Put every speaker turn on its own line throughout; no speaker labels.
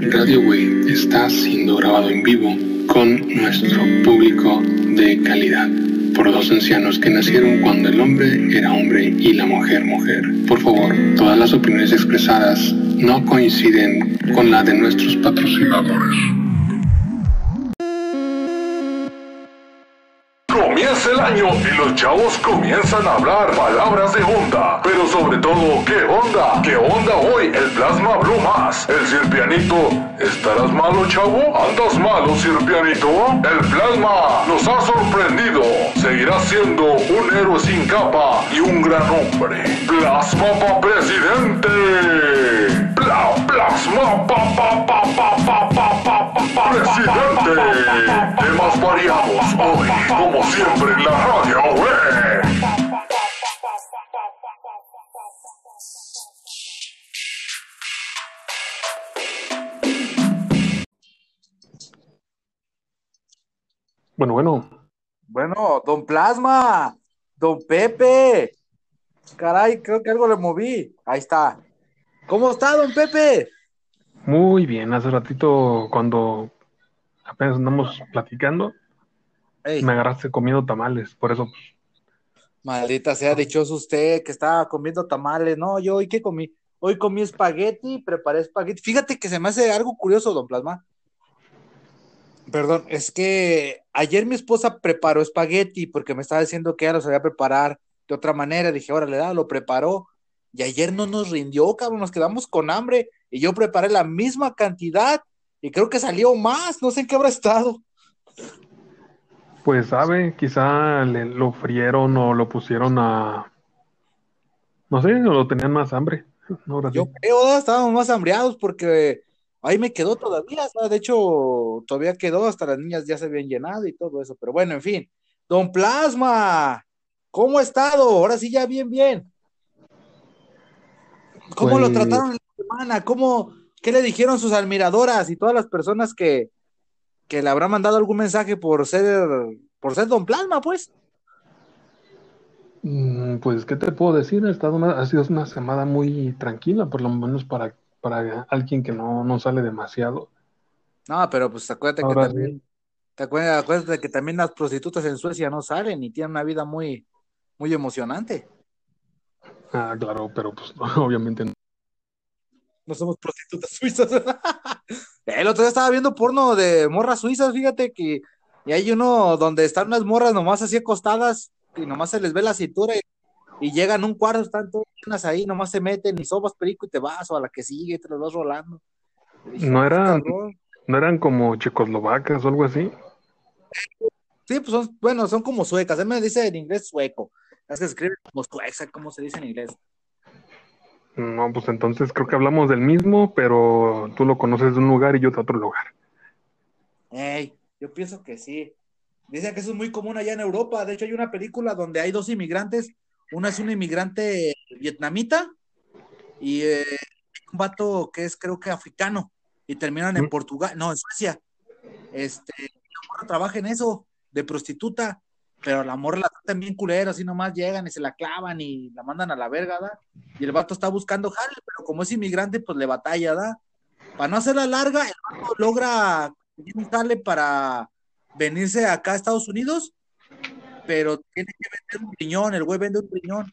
Radio Way está siendo grabado en vivo con nuestro público de calidad por dos ancianos que nacieron cuando el hombre era hombre y la mujer mujer. Por favor, todas las opiniones expresadas no coinciden con la de nuestros patrocinadores.
El año y los chavos comienzan a hablar palabras de onda. Pero sobre todo, ¿qué onda? ¿Qué onda hoy? El plasma Blue más. El sirpianito. ¿Estarás malo, chavo? ¿Andas malo, sirpianito? El plasma nos ha sorprendido. Seguirá siendo un héroe sin capa y un gran hombre. Plasma pa presidente. Pla, plasma pa pa pa pa pa pa pa pa presidente. Temas variados hoy, como siempre en la radio.
Bueno, bueno,
Bueno, don Plasma, don Pepe. Caray, creo que algo le moví. Ahí está. ¿Cómo está, don Pepe?
muy bien. Hace ratito cuando apenas andamos platicando,
Ey,
me agarraste comiendo tamales. Por eso,
maldita sea, dichoso usted que estaba comiendo tamales. No, yo hoy qué comí. Hoy comí espagueti, preparé espagueti. Fíjate que se me hace algo curioso, don Plasma. Perdón, es que ayer mi esposa preparó espagueti porque me estaba diciendo que ella lo sabía preparar de otra manera. Dije, órale, da, lo preparó. Y ayer no nos rindió, cabrón, nos quedamos con hambre. Y yo preparé la misma cantidad y creo que salió más. No sé en qué habrá estado.
Pues sabe, quizá le, lo frieron o lo pusieron a, no sé, o lo tenían más hambre. Sí.
Yo creo, estábamos más hambreados porque ahí me quedó todavía, ¿sabes? De hecho, todavía quedó, hasta las niñas ya se habían llenado y todo eso, pero bueno, en fin. Don Plasma, ¿cómo ha estado? Ahora sí ya bien, bien. ¿Cómo lo
Pues-
trataron la semana? ¿Cómo, qué le dijeron sus admiradoras y todas las personas que, que le habrán mandado algún mensaje por ser, por ser Don Plasma, pues?
Mm, Pues, ¿qué te puedo decir? Ha estado una, ha sido una semana muy tranquila, por lo menos para, para alguien que no, no sale demasiado.
No, pero pues acuérdate que también, te acuerdas, acuérdate que también las prostitutas en Suecia no salen y tienen una vida muy, muy emocionante.
Ah, claro, pero pues obviamente no.
No somos prostitutas suizas. El otro día estaba viendo porno de morras suizas, fíjate que y hay uno donde están unas morras nomás así acostadas y nomás se les ve la cintura y, y llegan un cuarto, están todas ahí, nomás se meten y sobas perico y te vas o a la que sigue te las vas rolando. Dije,
No
"Ah,
eran-
cabrón".
¿No eran como checoslovacas o algo así?
Sí, pues son, bueno, son como suecas. Él me dice en inglés sueco. Es que se escribe como sueca, ¿cómo se dice en inglés?
No, pues entonces creo que hablamos del mismo, pero tú lo conoces de un lugar y yo de otro lugar.
Ey, yo pienso que sí. Dicen que eso es muy común allá en Europa. De hecho, hay una película donde hay dos inmigrantes. Una es una inmigrante vietnamita y eh, un vato que es creo que africano y terminan en
¿Mm?
Portugal, no, en Suecia. Este, trabaja en eso, de prostituta, pero la morra la tratan bien culero, así nomás llegan y se la clavan y la mandan a la verga, ¿da? Y el vato está buscando jale, pero como es inmigrante, pues le batalla, ¿da? Para no hacerla larga, el vato logra jale para venirse acá a Estados Unidos, pero tiene que vender un riñón, el güey vende un riñón.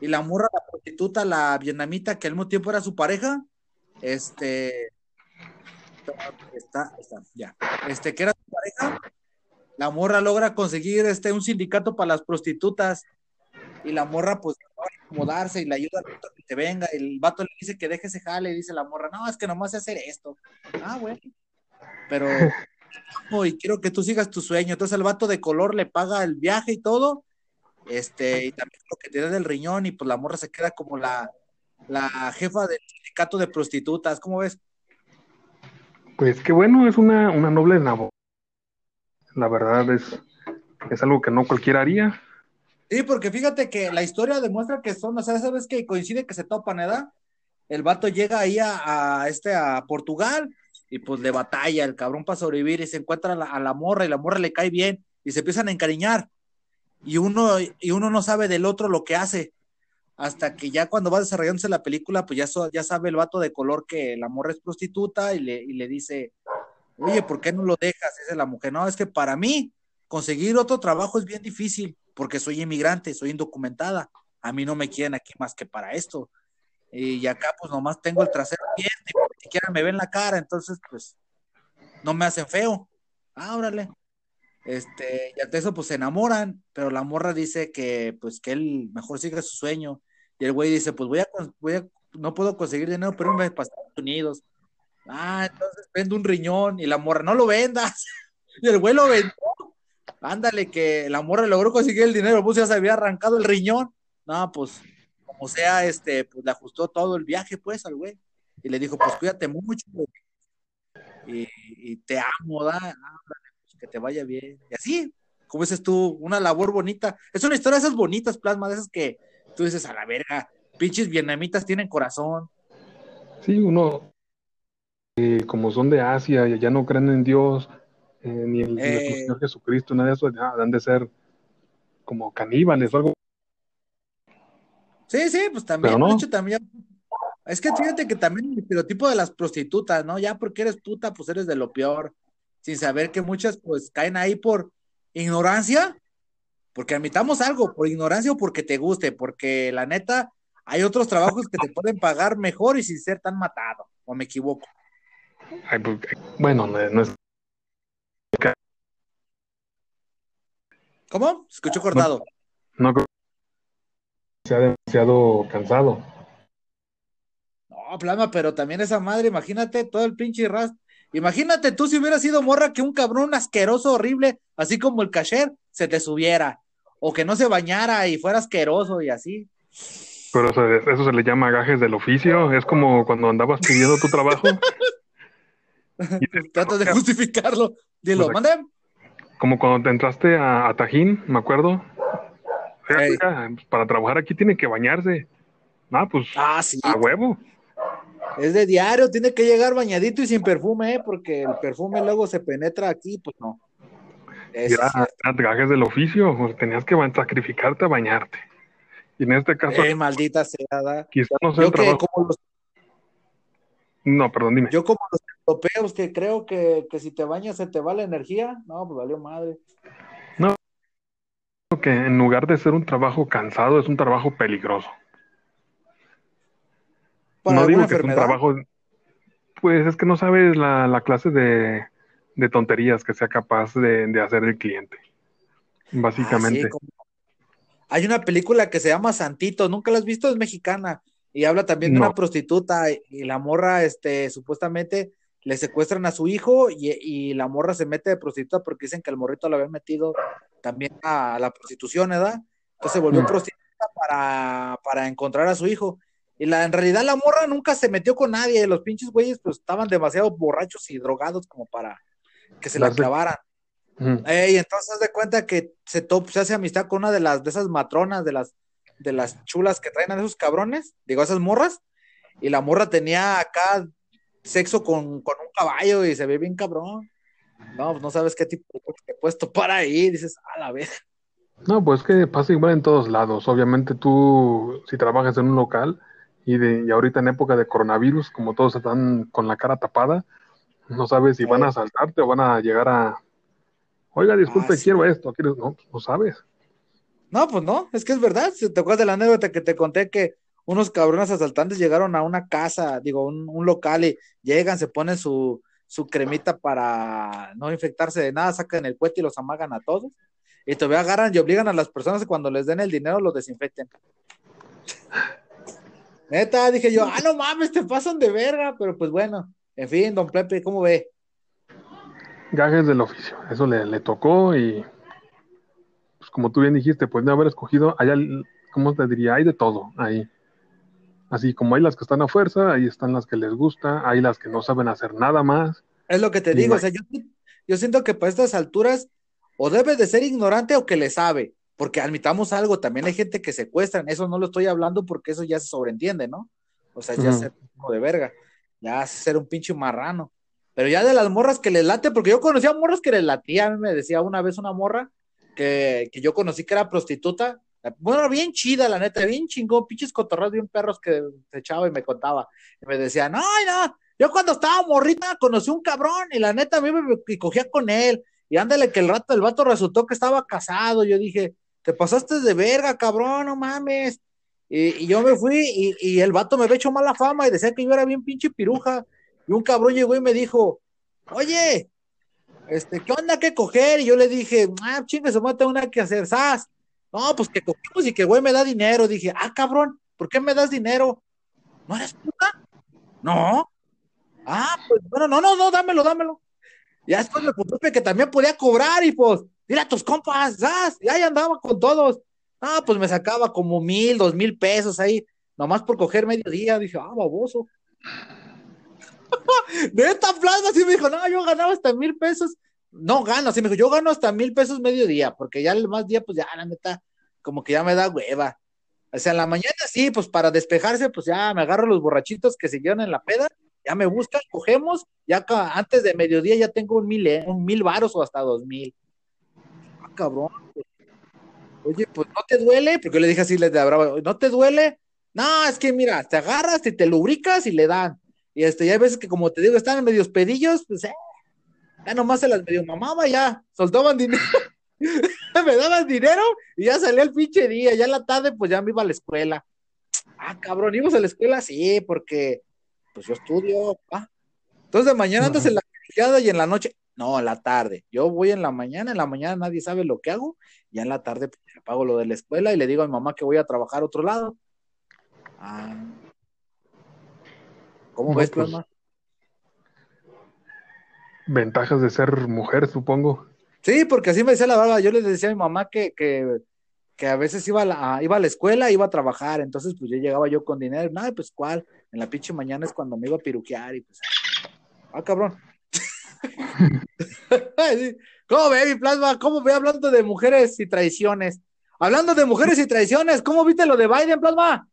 Y la morra, la prostituta, la vietnamita, que al mismo tiempo era su pareja, este, está, está, ya, este, que era su pareja, la morra logra conseguir este, un sindicato para las prostitutas, y la morra, pues, logra acomodarse y le ayuda a que te venga, el vato le dice que deje ese jale, dice la morra, no, es que nomás sé hacer esto. Ah, bueno, pero y quiero que tú sigas tu sueño. Entonces el vato de color le paga el viaje y todo, este, y también lo que te da del riñón, y pues la morra se queda como la, la jefa del sindicato de prostitutas, ¿cómo ves?
Pues qué bueno, es una, una noble labor. La verdad es, es algo que no cualquiera haría.
Sí, porque fíjate que la historia demuestra que son, o sea, sabes que coincide que se topan, ¿verdad? El vato llega ahí a, a este a Portugal y pues le batalla el cabrón para sobrevivir y se encuentra a la, morra y la morra le cae bien y se empiezan a encariñar y uno y uno no sabe del otro lo que hace hasta que ya cuando va desarrollándose la película, pues ya, ya sabe el vato de color que la morra es prostituta y le, y le dice, oye, ¿por qué no lo dejas? Dice la mujer, no, es que para mí conseguir otro trabajo es bien difícil, porque soy inmigrante, soy indocumentada, a mí no me quieren aquí más que para esto. Y acá pues nomás tengo el trasero abierto y ni siquiera me ven la cara, entonces pues no me hacen feo. Ah. Este, y ante eso pues se enamoran, pero la morra dice que pues que él mejor sigue su sueño. Y el güey dice, pues voy a, voy a no puedo conseguir dinero, pero me para Estados Unidos. Ah, entonces vendo un riñón y la morra, no lo vendas. y el güey lo vendió. Ándale, que la morra logró conseguir el dinero, pues ya se había arrancado el riñón. No, pues, como sea, este, pues le ajustó todo el viaje, pues, al güey. Y le dijo, pues cuídate mucho, Y, te amo, da, pues, que te vaya bien. Y así, como dices tú, una labor bonita. Es una historia de esas bonitas, plasma, de esas que tú dices, a la verga, pinches vietnamitas tienen corazón.
Sí, uno, eh, como son de Asia, y ya no creen en Dios, eh, ni en el eh. Señor Jesucristo, nada de eso, ya, han de ser como caníbales o algo.
Sí, sí, pues también, de hecho, también. Es que fíjate que también el estereotipo de las prostitutas, ¿no? Ya porque eres puta, pues eres de lo peor, sin saber que muchas pues caen ahí por ignorancia, porque admitamos algo, por ignorancia o porque te guste, porque la neta, hay otros trabajos que te pueden pagar mejor y sin ser tan matado, o me equivoco.
Pues, bueno, no es
¿Cómo? Se escuchó cortado.
No, creo que sea demasiado cansado.
No, plama, pero también esa madre, imagínate todo el pinche ras. Imagínate tú si hubiera sido morra que un cabrón asqueroso, horrible, así como el cacher, se te subiera. O que no se bañara y fuera asqueroso y así.
Pero eso, se le llama gajes del oficio. Es como cuando andabas pidiendo tu trabajo.
Trata de justificarlo. Dilo, pues
como cuando te entraste a, Tajín, me acuerdo. para trabajar aquí tiene que bañarse. Ah, pues ah, a huevo.
Es de diario, tiene que llegar bañadito y sin perfume, ¿eh? porque el perfume luego se penetra aquí, pues no.
Ya, trajes del oficio, pues, tenías que sacrificarte a bañarte. Y en este caso.
Eh, maldita sea,
Quizás no sea Como los... No, perdón, dime.
Yo como los europeos que creo que, si te bañas se te va la energía. No, pues valió madre.
No, que en lugar de ser un trabajo cansado, es un trabajo peligroso. no digo que es un trabajo. Pues es que no sabes la, clase de, tonterías que sea capaz de, hacer el cliente. Básicamente.
Ah, Hay una película que se llama Santito, ¿nunca la has visto? Es mexicana y habla también de una prostituta y la morra, este, supuestamente le secuestran a su hijo y, la morra se mete de prostituta porque dicen que el morrito lo había metido también a, la prostitución, ¿verdad? Entonces se volvió mm. prostituta para, encontrar a su hijo. Y la, en realidad la morra nunca se metió con nadie, los pinches güeyes pues estaban demasiado borrachos y drogados como para que se la clavaran. y entonces de cuenta que se, se hace amistad con una de las de esas matronas, de las de las chulas que traen a esos cabrones, digo, esas morras, y la morra tenía acá sexo con, un caballo y se ve bien cabrón. No, pues no sabes qué tipo de puesto para ahí, dices, a la vez.
No, pues que pasa igual en todos lados. Obviamente tú, si trabajas en un local y, de, y ahorita en época de coronavirus, como todos están con la cara tapada, no sabes si van a asaltarte o van a llegar a, oiga, disculpe, ah, quiero esto, quiero, no, no sabes.
No, pues no, es que es verdad. ¿Te acuerdas de la anécdota que te conté que unos cabrones asaltantes llegaron a una casa, digo, un, local y llegan, se ponen su, su, cremita para no infectarse de nada, sacan el puente y los amagan a todos. Y todavía agarran y obligan a las personas que cuando les den el dinero los desinfecten. Neta, dije yo, ah, no mames, te pasan de verga, pero pues bueno, en fin, don Pepe, ¿cómo ve?
Gajes del oficio, eso le, le tocó y pues como tú bien dijiste, pues de haber escogido, hay, ¿cómo te diría? Hay de todo ahí. Así como hay las que están a fuerza, ahí están las que les gusta, hay las que no saben hacer nada más.
Es lo que te digo, o sea, yo, siento que para estas alturas o debe de ser ignorante o que le sabe, porque admitamos algo, también hay gente que secuestran, eso no lo estoy hablando porque eso ya se sobreentiende, ¿no? O sea, ya es ser un de verga, ya ser un pinche marrano. Pero ya de las morras que les late, porque yo conocía morras que les latía, a mí me decía una vez una morra que, que yo conocí que era prostituta, Bueno, bien chida, la neta, bien chingón, pinches cotorreos bien perros que se echaba y me contaba. Y me decía, no, no, yo cuando estaba morrita conocí un cabrón y la neta a mí me, cogía con él. Y ándale que el rato, el vato resultó que estaba casado. Yo dije, te pasaste de verga, cabrón, no mames. Y, yo me fui y, el vato me había hecho mala fama y decía que yo era bien pinche piruja. Y un cabrón llegó y me dijo, oye, este, ¿qué onda que coger? Y yo le dije, ah, chingue, se mata una que hacer, ¿sabes? No, pues que cogemos y que güey me da dinero. Dije, ah, cabrón, ¿por qué me das dinero? ¿No eres puta? No. Ah, pues bueno, no, no, no, dámelo, dámelo. Ya después me puso que también podía cobrar y pues, mira tus compas, ¿sabes? Y ahí andaba con todos. Ah, pues me sacaba como mil, dos mil pesos ahí, nomás por coger medio día. Dije, ah, baboso. de esta plaza así me dijo, no, yo ganaba hasta mil pesos. No gano, así me dijo, yo gano hasta mil pesos medio día, porque ya el más día, pues ya la neta, como que ya me da hueva. O sea, en la mañana sí, pues para despejarse, pues ya me agarro los borrachitos que siguieron en la peda, ya me buscan, cogemos, ya antes de mediodía ya tengo un mil, eh, un mil varos o hasta dos mil. Ah, cabrón. Oye, pues no te duele, porque le dije así, les de bravo, ¿no te duele? No, es que mira, te agarras y te lubricas y le dan. Y este, ya hay veces que, como te digo, están en medios pedillos, pues, eh, ya nomás se las medio mamaba, ya, soltaban dinero, me daban dinero y ya salía el pinche día, ya en la tarde, pues ya me iba a la escuela. Ah, cabrón, ¿ibas a la escuela? Sí, porque, pues yo estudio, ah. Entonces, de mañana andas en la y en la noche, no, en la tarde. Yo voy en la mañana, en la mañana nadie sabe lo que hago, y en la tarde pues, pago lo de la escuela y le digo a mi mamá que voy a trabajar a otro lado. Ah, ¿Cómo ves, pues,
Ventajas de ser mujer, supongo.
Sí, porque así me decía la verdad. Yo les decía a mi mamá que, que, a veces iba a, la, iba a la escuela, iba a trabajar. Entonces, pues yo llegaba yo con dinero. No, pues cuál. En la pinche mañana es cuando me iba a piruquear y pues. Ah, cabrón. ¿Cómo ve mi plasma? ¿Cómo ve hablando de mujeres y traiciones? Hablando de mujeres y traiciones, ¿cómo viste lo de Biden, plasma?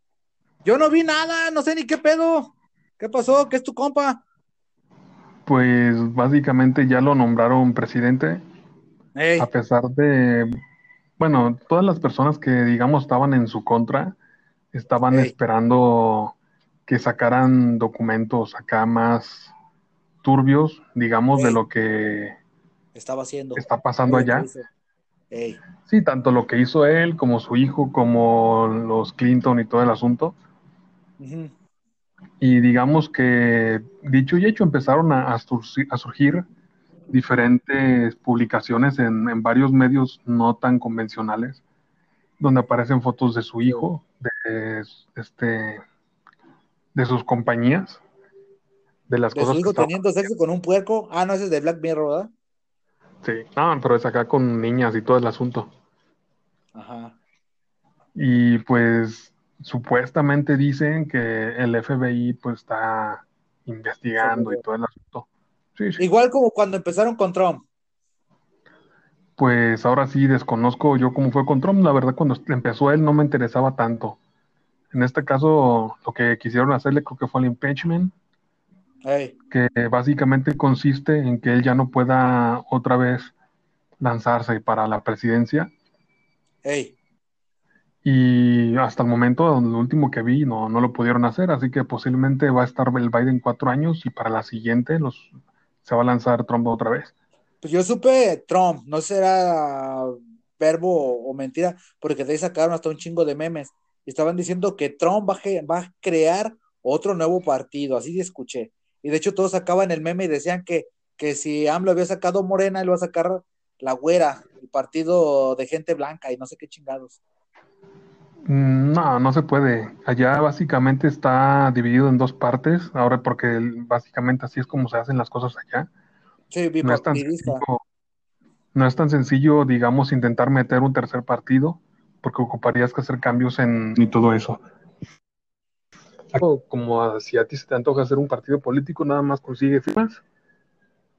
Yo no vi nada, no sé ni qué pedo. ¿Qué pasó? ¿Qué es tu compa?
Pues básicamente ya lo nombraron presidente. A pesar de, bueno, todas las personas que digamos estaban en su contra, estaban esperando que sacaran documentos acá más turbios, digamos, de lo que
estaba haciendo.
Está pasando allá. Sí, tanto lo que hizo él como su hijo, como los Clinton y todo el asunto. Y digamos que, dicho y hecho, empezaron a, a, surgir, diferentes publicaciones en, varios medios no tan convencionales, donde aparecen fotos de su hijo, de, este, de sus compañías,
de las cosas. Su hijo teniendo sexo con un puerco. Ah, no, ese es de Black Mirror, ¿verdad?
Sí, no, pero es acá con niñas y todo el asunto.
Ajá.
Y pues supuestamente dicen que el FBI pues está investigando y todo el asunto.
Igual como cuando empezaron con Trump.
Pues ahora sí desconozco yo cómo fue con Trump. La verdad, cuando empezó él no me interesaba tanto. En este caso, lo que quisieron hacerle creo que fue el impeachment. Que básicamente consiste en que él ya no pueda otra vez lanzarse para la presidencia.
Hey.
Y hasta el momento, lo último que vi, no, no lo pudieron hacer, así que posiblemente va a estar el Biden cuatro años y para la siguiente los, se va a lanzar Trump otra vez.
Pues yo supe Trump, no será verbo o mentira, porque de ahí sacaron hasta un chingo de memes. Estaban diciendo que Trump va a, crear otro nuevo partido, así escuché. Y de hecho todos sacaban el meme y decían que, que si AMLO había sacado Morena, él va a sacar la güera, el partido de gente blanca y no sé qué chingados.
Mm, no, no se puede. Allá básicamente está dividido en dos partes, ahora porque básicamente así es como se hacen las cosas allá.
Sí,
no es, tan sencillo, no es tan sencillo, digamos, intentar meter un tercer partido, porque ocuparías que hacer cambios en y todo eso. Como si a ti se te antoja hacer un partido político, nada más consigue firmas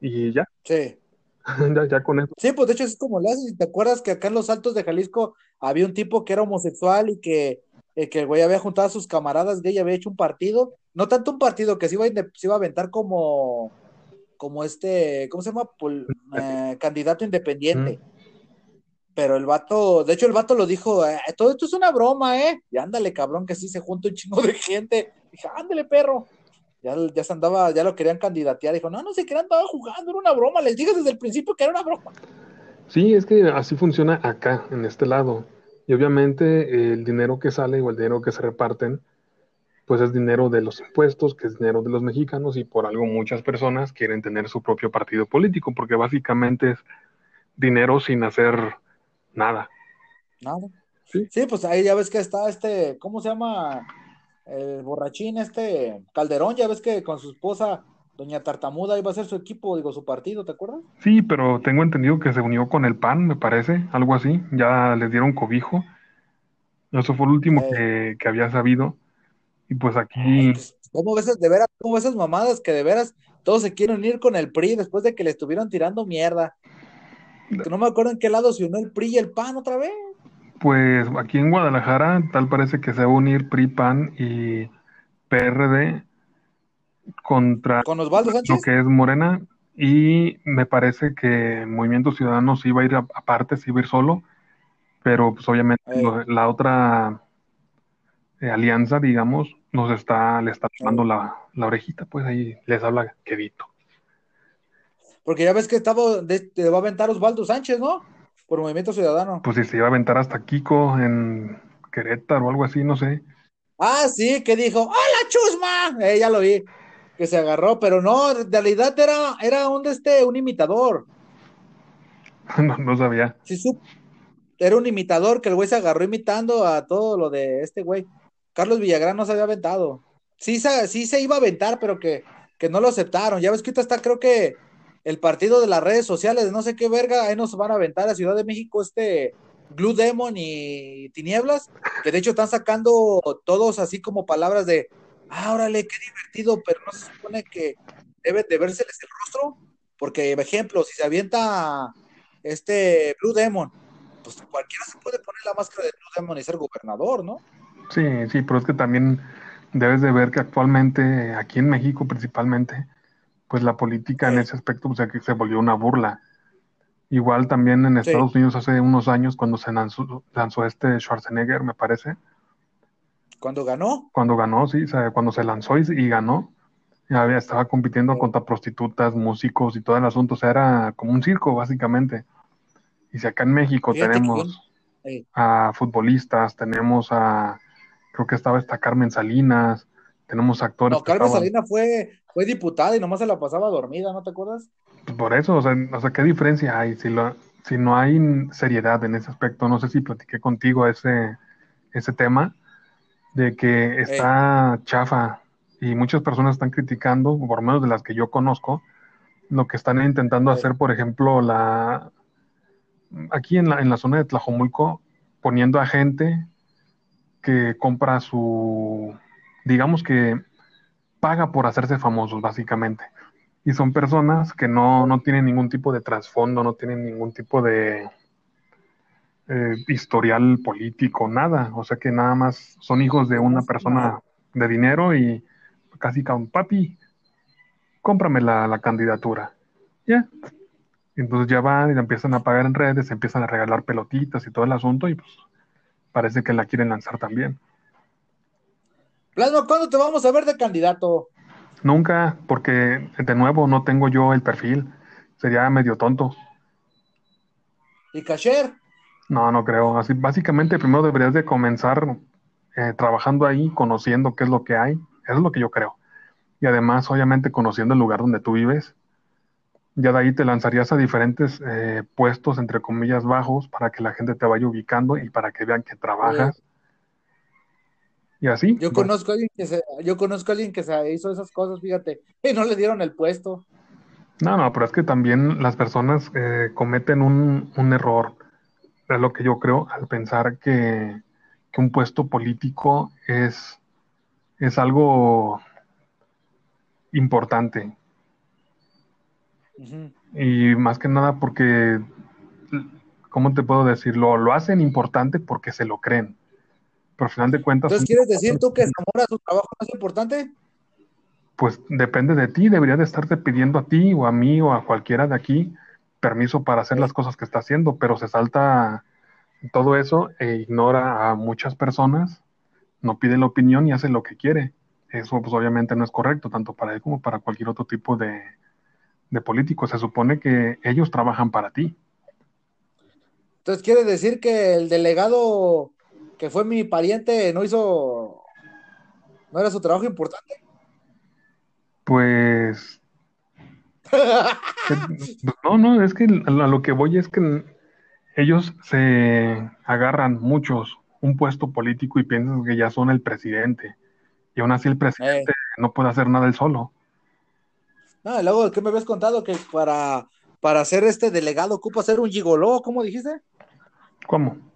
y ya.
Sí.
ya, con eso.
Sí, pues de hecho es como le haces. ¿Te acuerdas que acá en los Altos de Jalisco había un tipo que era homosexual y que, eh, que el güey había juntado a sus camaradas gay y había hecho un partido? No tanto un partido que se iba a, se iba a aventar como, como este, ¿cómo se llama? Eh, candidato independiente. Pero el vato, de hecho el vato lo dijo, eh, todo esto es una broma, ¿eh? Y ándale, cabrón, que sí se junta un chingo de gente. Dije, ándale, perro. Ya, ya se andaba, ya lo querían candidatear. Dijo, no, no sé qué andaba jugando, era una broma. Les dije desde el principio que era una broma.
Sí, es que así funciona acá, en este lado. Y obviamente el dinero que sale o el dinero que se reparten, pues es dinero de los impuestos, que es dinero de los mexicanos, y por algo muchas personas quieren tener su propio partido político, porque básicamente es dinero sin hacer nada.
Nada. Sí, sí pues ahí ya ves que está este, ¿cómo se llama? El borrachín, este Calderón, ya ves que con su esposa, Doña Tartamuda, iba a ser su equipo, digo, su partido, ¿te acuerdas?
Sí, pero tengo entendido que se unió con el PAN, me parece, algo así, ya les dieron cobijo. Eso fue lo último que, que, había sabido. Y pues aquí. Pues,
¿Cómo ves de veras, cómo esas mamadas que de veras todos se quieren unir con el PRI después de que le estuvieron tirando mierda? no me acuerdo en qué lado se unió el PRI y el PAN otra vez.
Pues aquí en Guadalajara tal parece que se va a unir PRI, PAN y PRD contra
¿Con Osvaldo Sánchez?
lo que es Morena y me parece que Movimiento Ciudadano se iba a ir aparte, se iba a ir solo, pero pues obviamente la otra eh, alianza, digamos, nos está, le está tomando la, la, orejita, pues ahí les habla quedito.
Porque ya ves que estaba, te va a aventar Osvaldo Sánchez, ¿no? Por Movimiento Ciudadano.
Pues si se iba a aventar hasta Kiko en Querétaro o algo así, no sé.
Ah, sí, que dijo, ¡Hola, chusma! Eh, ya lo vi, que se agarró, pero no, en realidad era, era un, este, un imitador.
no, no sabía.
Sí, su, era un imitador que el güey se agarró imitando a todo lo de este güey. Carlos Villagrán no se había aventado. Sí, sí se iba a aventar, pero que, que no lo aceptaron. Ya ves que ahorita está, creo que el partido de las redes sociales, no sé qué verga, ahí nos van a aventar a Ciudad de México este Blue Demon y Tinieblas, que de hecho están sacando todos así como palabras de, ah, qué divertido, pero no se supone que debe de vérseles el rostro, porque, ejemplo, si se avienta este Blue Demon, pues cualquiera se puede poner la máscara de Blue Demon y ser gobernador, ¿no?
Sí, sí, pero es que también debes de ver que actualmente, aquí en México principalmente, pues la política en ese aspecto pues, se volvió una burla. Igual también en Estados Unidos hace unos años cuando se lanzó, este Schwarzenegger, me parece.
¿Cuando ganó?
Cuando ganó, sí, cuando se lanzó y, ganó, ya estaba compitiendo contra prostitutas, músicos y todo el asunto, o sea, era como un circo básicamente. Y si acá en México tenemos a futbolistas, tenemos a, creo que estaba esta Carmen Salinas, tenemos actores.
No, Carmen Salinas fue, fue diputada y nomás se la pasaba dormida, ¿no te acuerdas?
Por eso, o sea, o sea, ¿qué diferencia hay? Si, lo, si no hay seriedad en ese aspecto, no sé si platiqué contigo ese, ese tema, de que está chafa y muchas personas están criticando, por lo menos de las que yo conozco, lo que están intentando hacer, por ejemplo, la aquí en la, en la zona de Tlajomulco, poniendo a gente que compra su, digamos que paga por hacerse famosos, básicamente. Y son personas que no, tienen ningún tipo de trasfondo, no tienen ningún tipo de eh, historial político, nada. O sea que nada más son hijos de una persona de dinero y casi un papi, cómprame la, candidatura. Ya. Entonces ya van y la empiezan a pagar en redes, empiezan a regalar pelotitas y todo el asunto y pues parece que la quieren lanzar también.
Plasma, ¿cuándo te vamos a ver de candidato?
Nunca, porque de nuevo no tengo yo el perfil. Sería medio tonto.
¿Y Cacher?
No, no creo. Así, básicamente, primero deberías de comenzar eh, trabajando ahí, conociendo qué es lo que hay. Eso es lo que yo creo. Y además, obviamente, conociendo el lugar donde tú vives. Ya de ahí te lanzarías a diferentes eh, puestos, entre comillas, bajos, para que la gente te vaya ubicando y para que vean que trabajas. Y así.
Yo conozco a alguien que se, yo conozco a alguien que se hizo esas cosas, fíjate, y no le dieron el puesto.
No, no, pero es que también las personas eh, cometen un, error, es lo que yo creo, al pensar que, un puesto político es, es algo importante. Y más que nada porque, ¿cómo te puedo decirlo? Lo hacen importante porque se lo creen. Pero al final de cuentas.
Entonces, ¿quieres decir tú que Zamora su trabajo más importante?
Pues depende de ti, debería de estarte pidiendo a ti o a mí o a cualquiera de aquí, permiso para hacer las cosas que está haciendo, pero se salta todo eso e ignora a muchas personas, no pide la opinión y hace lo que quiere. Eso pues obviamente no es correcto, tanto para él como para cualquier otro tipo de, de político. Se supone que ellos trabajan para ti.
Entonces quiere decir que el delegado que fue mi pariente no hizo, no era su trabajo importante.
Pues no, no, es que a lo que voy es que ellos se agarran muchos un puesto político y piensan que ya son el presidente. Y aún así el presidente no puede hacer nada él solo.
No, y luego, ¿qué me habías contado? Que para, para ser este delegado ocupa ser un gigoló, ¿cómo dijiste?
¿Cómo?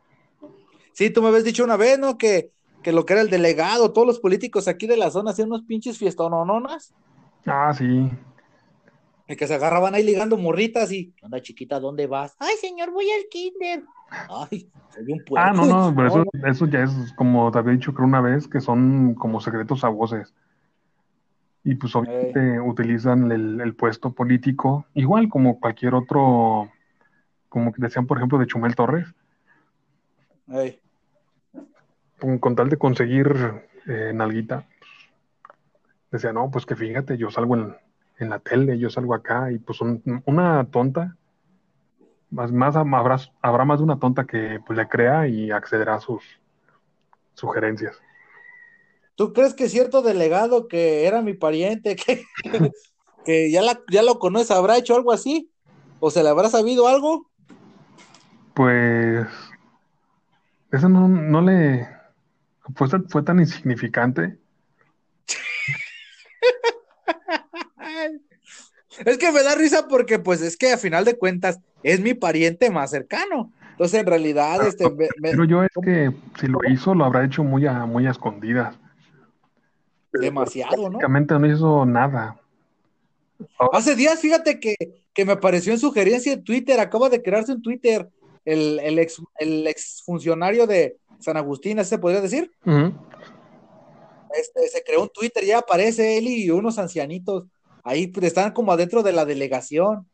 Sí, tú me habías dicho una vez, ¿no? Que, que lo que era el delegado, todos los políticos aquí de la zona hacían unos pinches fiestonononas.
Ah, sí.
Y que se agarraban ahí ligando morritas y, anda chiquita, ¿dónde vas? Ay, señor, voy al kinder. Ay, soy un pueblo.
Ah, no, no, pero eso, eso ya es como te había dicho creo una vez, que son como secretos a voces. Y pues obviamente utilizan el, el, puesto político, igual como cualquier otro, como que decían, por ejemplo, de Chumel Torres. Con, con, tal de conseguir eh, nalguita, decía, no, pues que fíjate, yo salgo en, en la tele, yo salgo acá y pues una tonta, más, más habrá, habrá más de una tonta que pues, le crea y accederá a sus sugerencias.
¿Tú crees que cierto delegado que era mi pariente, que, que ya, la, ya lo conoce, habrá hecho algo así? ¿O se le habrá sabido algo?
Pues eso no, no le fue, fue tan insignificante
Es que me da risa porque, pues, es que a final de cuentas es mi pariente más cercano. Entonces, en realidad, este.
Pero yo es que si lo hizo, lo habrá hecho muy a, muy a escondidas.
Demasiado, ¿no?
Prácticamente no hizo nada.
Hace días, fíjate que, que, me apareció en sugerencia en Twitter, acaba de crearse en Twitter el, el, ex, el ex funcionario de San Agustín, ¿se podría decir? este, se creó un Twitter, ya aparece él y unos ancianitos ahí pues, están como adentro de la delegación.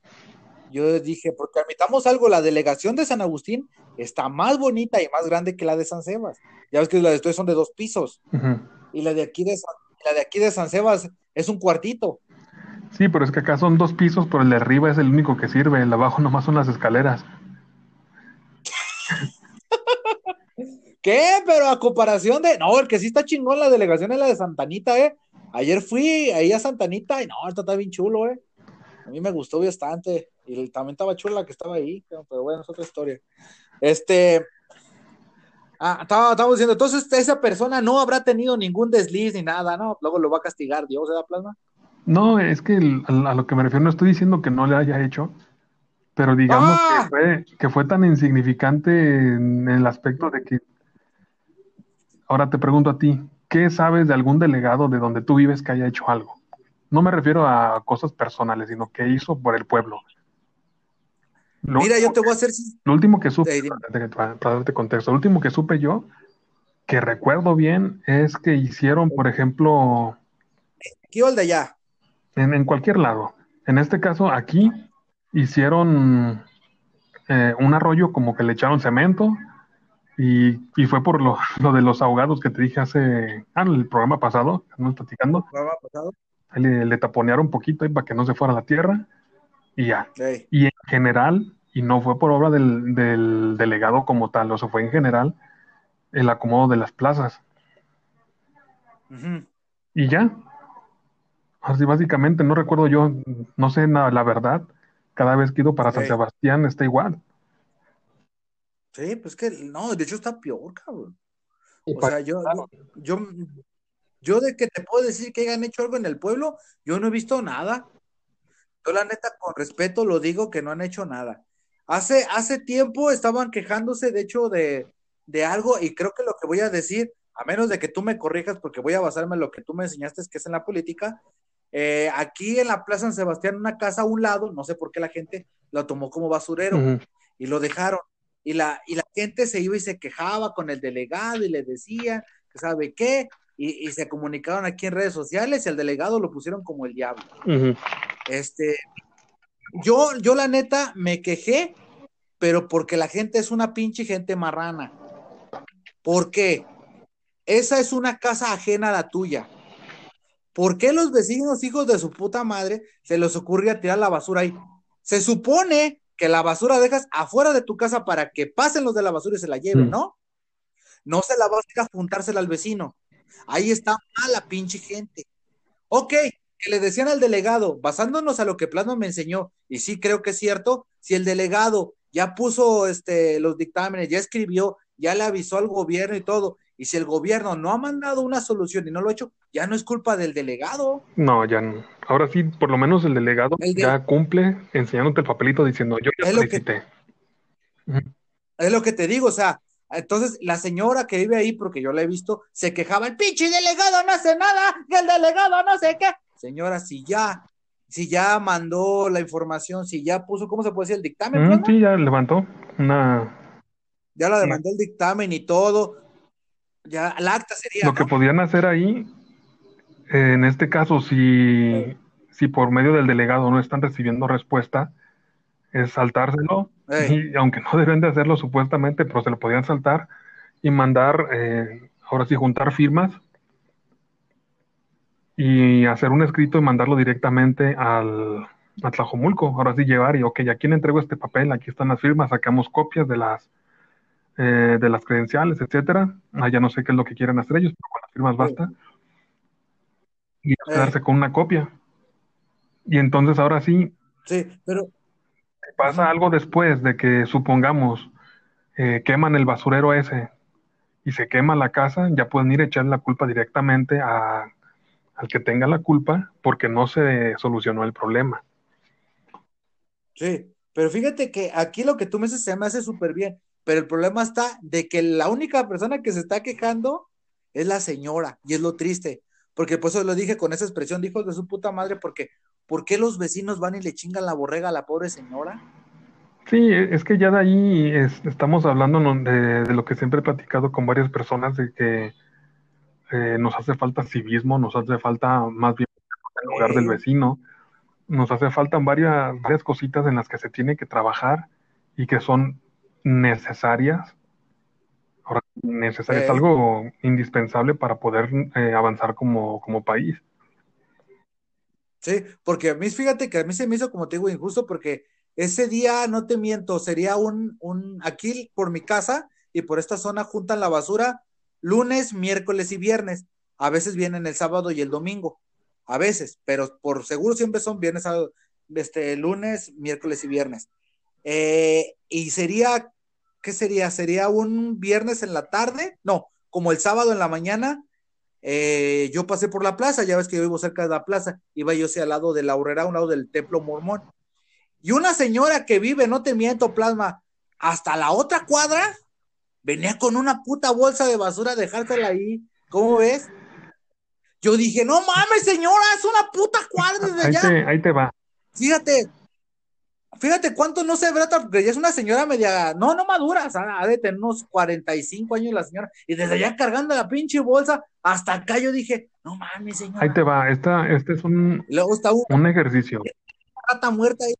Yo dije, porque admitamos algo, la delegación de San Agustín está más bonita y más grande que la de San Sebas. Ya ves que la de ustedes son de dos pisos. Y la de aquí de San, la de aquí de San Sebas es un cuartito.
Sí, pero es que acá son dos pisos, pero el de arriba es el único que sirve, el de abajo nomás son las escaleras.
¿Qué? Pero a comparación de. No, el que sí está chingón la delegación es la de Santanita, ¿eh? Ayer fui ahí a Santanita y no, está bien chulo, ¿eh? A mí me gustó bastante. Y también estaba chula la que estaba ahí, pero bueno, es otra historia. Este. Ah, estábamos diciendo, entonces esa persona no habrá tenido ningún desliz ni nada, ¿no? Luego lo va a castigar Dios, ¿se da plasma?
No, es que a lo que me refiero, no estoy diciendo que no le haya hecho, pero digamos que, ¡Ah! fue, que fue tan insignificante en el aspecto de que. Ahora te pregunto a ti, ¿qué sabes de algún delegado de donde tú vives que haya hecho algo? No me refiero a cosas personales, sino que hizo por el pueblo.
Mira, yo te voy a hacer.
Lo último que supe, para, darte contexto, lo último que supe yo, que recuerdo bien, es que hicieron, por ejemplo.
¿Aquí o el de allá?
En, cualquier lado. En este caso, aquí hicieron eh, un arroyo como que le echaron cemento, y, y fue por lo, lo, de los ahogados que te dije hace, ah, el programa pasado, estamos platicando. ¿El programa pasado? Le, le, taponearon un poquito ahí para que no se fuera a la tierra y ya. Y en general, y no fue por obra del, del, delegado como tal, o sea, fue en general el acomodo de las plazas. Y ya. Así básicamente, no recuerdo yo, no sé nada, la verdad, cada vez que ido para San Sebastián está igual.
Sí, pues que no, de hecho está peor, cabrón. O sea, yo, yo, yo, de que te puedo decir que hayan hecho algo en el pueblo, yo no he visto nada. Yo la neta, con respeto, lo digo que no han hecho nada. Hace, hace tiempo estaban quejándose, de hecho, de, de algo, y creo que lo que voy a decir, a menos de que tú me corrijas, porque voy a basarme en lo que tú me enseñaste, que es en la política, eh, aquí en la Plaza San Sebastián, una casa a un lado, no sé por qué la gente lo tomó como basurero y lo dejaron y la, y la gente se iba y se quejaba con el delegado y le decía que sabe qué, y, se comunicaron aquí en redes sociales y al delegado lo pusieron como el diablo. Este, yo, yo la neta me quejé, pero porque la gente es una pinche gente marrana. ¿Por qué? Esa es una casa ajena a la tuya. ¿Por qué los vecinos, hijos de su puta madre, se les ocurría tirar la basura ahí? Se supone que la basura dejas afuera de tu casa para que pasen los de la basura y se la lleven,
Mm.
¿no? No se la vas a juntársela al vecino. Ahí está mala pinche gente. Ok, que le decían al delegado, basándonos a lo que Plasma me enseñó, y sí creo que es cierto, si el delegado ya puso este, los dictámenes, ya escribió, ya le avisó al gobierno y todo, y si el gobierno no ha mandado una solución y no lo ha hecho, ya no es culpa del delegado.
No, ya no. Ahora sí, por lo menos el delegado
El de-
ya cumple enseñándote el papelito diciendo yo ya
Es lo que-
solicité.
Es lo que te digo, o sea, entonces la señora que vive ahí, porque yo la he visto, se quejaba, el pinche delegado no hace nada, que el delegado no sé qué. Señora, si ya, si ya mandó la información, si ya puso, ¿cómo se puede decir? El dictamen,
Mm, sí, ya levantó una...
ya la demandó el dictamen y todo, ya el acta sería,
Lo que podían hacer ahí, en este caso, si, si por medio del delegado no están recibiendo respuesta, es saltárselo,
Ey.
y aunque no deben de hacerlo supuestamente, pero se lo podían saltar y mandar, eh, ahora sí, juntar firmas y hacer un escrito y mandarlo directamente al, a Tlajomulco. Ahora sí, llevar y, ok, ¿a quién entrego este papel? Aquí están las firmas, sacamos copias de las, eh, de las credenciales, etcétera. Ah, ya no sé qué es lo que quieren hacer ellos, pero con las firmas basta. Y quedarse con una copia. Y entonces ahora sí,
Sí, pero
pasa algo después de que supongamos eh, queman el basurero ese y se quema la casa, ya pueden ir a echar la culpa directamente a, al que tenga la culpa porque no se solucionó el problema.
Sí, pero fíjate que aquí lo que tú me dices se me hace súper bien, pero el problema está de que la única persona que se está quejando es la señora, y es lo triste, porque por eso lo dije con esa expresión, dijo de su puta madre, porque ¿por qué los vecinos van y le chingan la borrega a la pobre señora?
Sí, es que ya de ahí es- estamos hablando de lo que siempre he platicado con varias personas, de que eh, nos hace falta civismo, nos hace falta más bien el lugar del vecino, nos hace falta varias, varias cositas en las que se tiene que trabajar y que son necesarias. Ahora, necesario es
Eh.
algo indispensable para poder eh, avanzar como, como país.
Sí, porque a mí, fíjate que a mí se me hizo, como te digo, injusto, porque ese día, no te miento, sería un, un, aquí por mi casa y por esta zona juntan la basura lunes, miércoles y viernes. A veces vienen el sábado y el domingo, a veces, pero por seguro siempre son viernes, sábado, este, lunes, miércoles y viernes. Eh, y sería, ¿qué sería? Sería un viernes en la tarde, no, como el sábado en la mañana, eh, yo pasé por la plaza, ya ves que yo vivo cerca de la plaza, iba yo hacia al lado de la horrera, a un lado del templo mormón. Y una señora que vive, no te miento, plasma, hasta la otra cuadra, venía con una puta bolsa de basura a dejársela ahí. ¿Cómo ves? Yo dije, no mames, señora, es una puta cuadra desde
Ahí
allá.
te, ahí te va.
Fíjate, fíjate cuánto no se brota, porque ya es una señora media, no, no madura, o sea, ha de tener unos 45 años la señora, y desde allá cargando la pinche bolsa, hasta acá yo dije, no mames, señora.
Ahí te va. Esta, este es un,
luego está una
un ejercicio.
rata muerta ahí.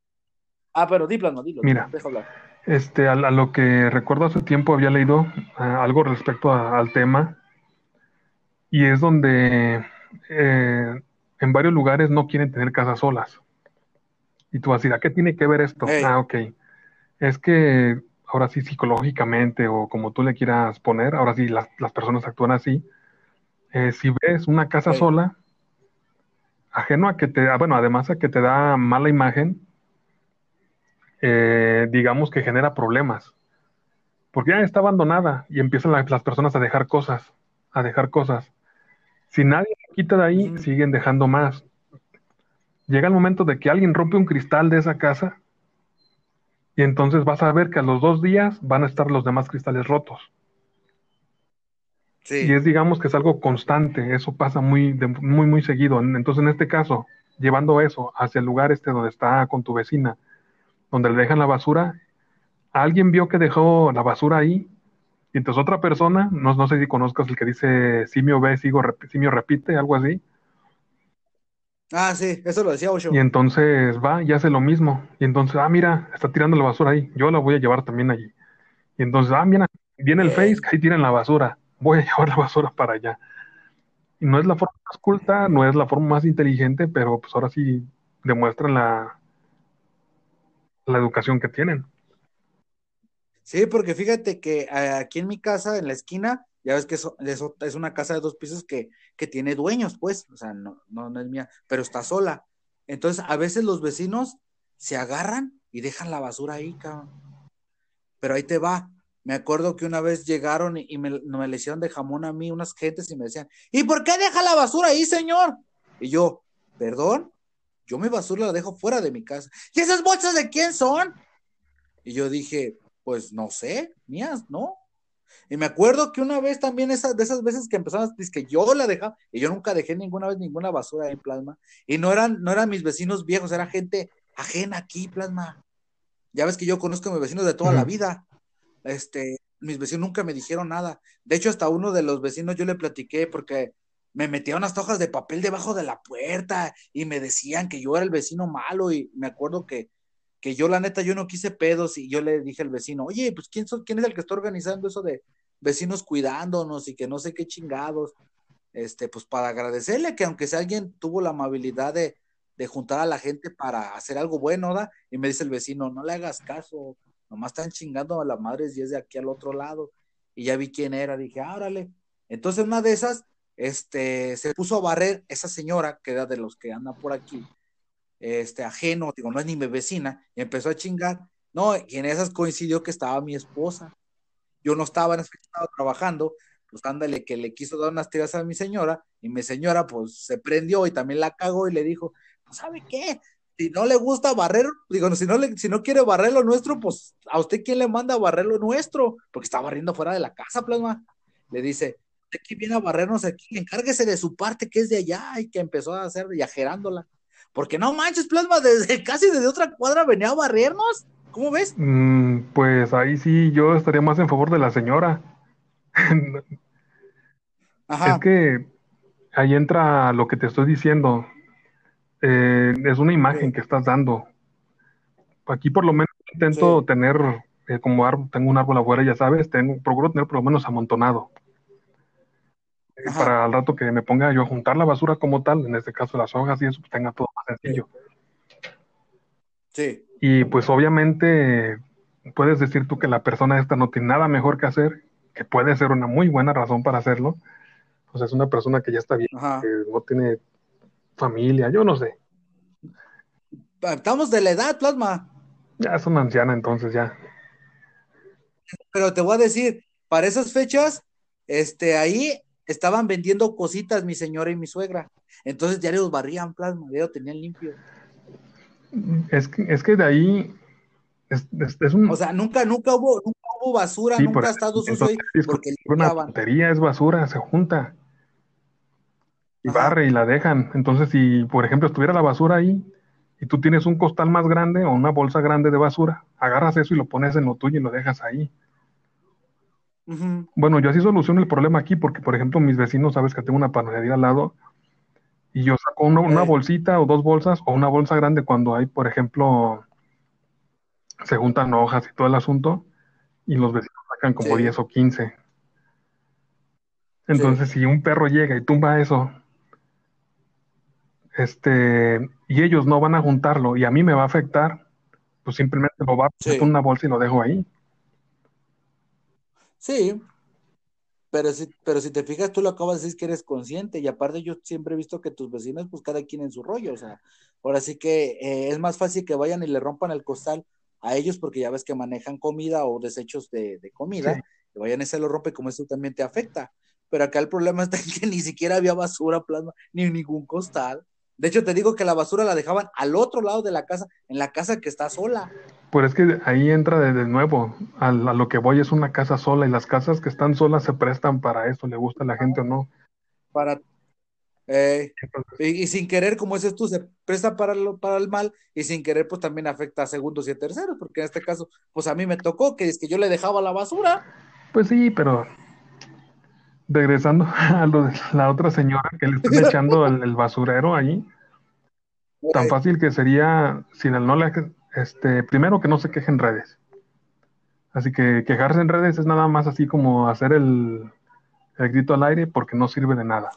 Ah, pero di plano,
Mira.
deja hablar.
Este, a, a lo que recuerdo hace tiempo había leído ah, algo respecto a- al tema y es donde eh, en varios lugares no quieren tener casas solas. Y tú vas a decir, ¿a qué tiene que ver esto? Ah, ok. Es que ahora sí psicológicamente o como tú le quieras poner, ahora sí las, las personas actúan así. Eh, si ves una casa sola, ajeno a que te, ah, bueno, además a que te da mala imagen, eh, digamos que genera problemas. Porque ya está abandonada y empiezan la- las personas a dejar cosas, a dejar cosas. Si nadie la quita de ahí,
Ujú.
siguen dejando más. Llega el momento de que alguien rompe un cristal de esa casa y entonces vas a ver que a los dos días van a estar los demás cristales rotos.
Sí.
Y es, digamos, que es algo constante, eso pasa muy, de- muy, muy seguido. Entonces, en este caso, llevando eso hacia el lugar este donde está con tu vecina, donde le dejan la basura, alguien vio que dejó la basura ahí, y entonces otra persona, no, no sé si conozcas el que dice simio ve, sigo, rep- simio repite, algo así,
Ah, sí, eso lo decía Osho.
Y entonces va y hace lo mismo. Y entonces, ah, mira, está tirando la basura ahí. Yo la voy a llevar también allí. Y entonces, ah, mira, viene el Face, que ahí tiran la basura. Voy a llevar la basura para allá. Y no es la forma más culta, no es la forma más inteligente, pero pues ahora sí demuestran la, la educación que tienen.
Sí, porque fíjate que eh, aquí en mi casa, en la esquina, ya ves que eso, es una casa de dos pisos que, que tiene dueños, pues, o sea, no, no, no es mía, pero está sola. Entonces, a veces los vecinos se agarran y dejan la basura ahí, cabrón. Pero ahí te va. Me acuerdo que una vez llegaron y, me, me le hicieron de jamón a mí unas gentes y me decían, ¿y por qué deja la basura ahí, señor? Y yo, perdón, yo mi basura la dejo fuera de mi casa. ¿Y esas bolsas de quién son? Y yo dije, pues no sé, mías, ¿no? Y me acuerdo que una vez también esas, de esas veces que empezaron, es que yo la dejaba, y yo nunca dejé ninguna vez ninguna basura en plasma, y no eran, no eran mis vecinos viejos, era gente ajena aquí, plasma. Ya ves que yo conozco a mis vecinos de toda la vida. Este, mis vecinos nunca me dijeron nada. De hecho, hasta uno de los vecinos yo le platiqué porque me metía unas hojas de papel debajo de la puerta y me decían que yo era el vecino malo y me acuerdo que que yo la neta, yo no quise pedos y yo le dije al vecino, oye, pues ¿quién, quién es el que está organizando eso de vecinos cuidándonos y que no sé qué chingados? Este, pues para agradecerle que aunque sea alguien tuvo la amabilidad de, juntar a la gente para hacer algo bueno, ¿da? Y me dice el vecino, no le hagas caso, nomás están chingando a las madres y es de aquí al otro lado. Y ya vi quién era, dije, árale. Entonces una de esas, este, se puso a barrer esa señora, que era de los que andan por aquí, este, ajeno, digo, no es ni mi vecina, y empezó a chingar. No, y en esas coincidió que estaba mi esposa. Yo no estaba, en estaba trabajando, pues ándale, que le quiso dar unas tiras a mi señora, y mi señora, pues, se prendió y también la cagó y le dijo, pues, ¿sabe qué? Si no le gusta barrer, digo, si no, si no quiere barrer lo nuestro, pues, ¿a usted quién le manda a barrer lo nuestro? Porque está barriendo fuera de la casa, plasma. Le dice, aquí viene a barrernos aquí, encárguese de su parte que es de allá, y que empezó a hacer viajerándola. Porque no manches, plasma, desde casi desde otra cuadra venía a barrernos. ¿Cómo ves?
Mm, pues ahí sí, yo estaría más en favor de la señora. Ajá. Es que ahí entra lo que te estoy diciendo. Eh, es una imagen que estás dando. Aquí por lo menos intento tener, eh, como tengo un árbol afuera, ya sabes, tengo, procuro tener por lo menos amontonado para al rato que me ponga yo a juntar la basura como tal, en este caso las hojas y eso, pues tenga todo sencillo.
Sí.
Y pues obviamente puedes decir tú que la persona esta no tiene nada mejor que hacer, que puede ser una muy buena razón para hacerlo. Pues es una persona que ya está bien, que no tiene familia, yo no sé.
Estamos de la edad, plasma.
Ya es una anciana entonces ya.
Pero te voy a decir, para esas fechas, este, ahí estaban vendiendo cositas mi señora y mi suegra. Entonces ya los barrían plasma, ya lo tenían limpio.
Es que, es que de ahí es, un...
O sea, nunca, nunca hubo, nunca hubo basura, nunca ha estado sucio porque
Una tontería es basura, se junta. Y barre y la dejan. Entonces, si, por ejemplo, estuviera la basura ahí y tú tienes un costal más grande o una bolsa grande de basura, agarras eso y lo pones en lo tuyo y lo dejas ahí. Bueno, yo así soluciono el problema aquí porque, por ejemplo, mis vecinos, sabes que tengo una panadería al lado y yo saco una, bolsita o dos bolsas o una bolsa grande cuando hay, por ejemplo, se juntan hojas y todo el asunto y los vecinos sacan como 10 o 15. Entonces, si un perro llega y tumba eso, este, y ellos no van a juntarlo y a mí me va a afectar, pues simplemente lo va a una bolsa y lo dejo ahí.
Sí, pero si, pero si te fijas, tú lo acabas de decir que eres consciente y aparte yo siempre he visto que tus vecinos, pues cada quien en su rollo, o sea, ahora sí que eh, es más fácil que vayan y le rompan el costal a ellos porque ya ves que manejan comida o desechos de, comida, que vayan y se lo rompe como eso también te afecta. Pero acá el problema está en que ni siquiera había basura, plasma, ni ningún costal. De hecho, te digo que la basura la dejaban al otro lado de la casa, en la casa que está sola.
Pues es que ahí entra de, nuevo, a, lo que voy es una casa sola y las casas que están solas se prestan para eso, le gusta a la gente o no.
Para eh, y, sin querer, como dices tú, se presta para, lo, para el mal y sin querer, pues también afecta a segundos y a terceros, porque en este caso, pues a mí me tocó que es que yo le dejaba la basura.
Pues sí, pero regresando a lo de la otra señora que le están echando el, basurero ahí, tan fácil que sería, si no le, este, primero que no se queje en redes. Así que quejarse en redes es nada más así como hacer el, el grito al aire porque no sirve de nada.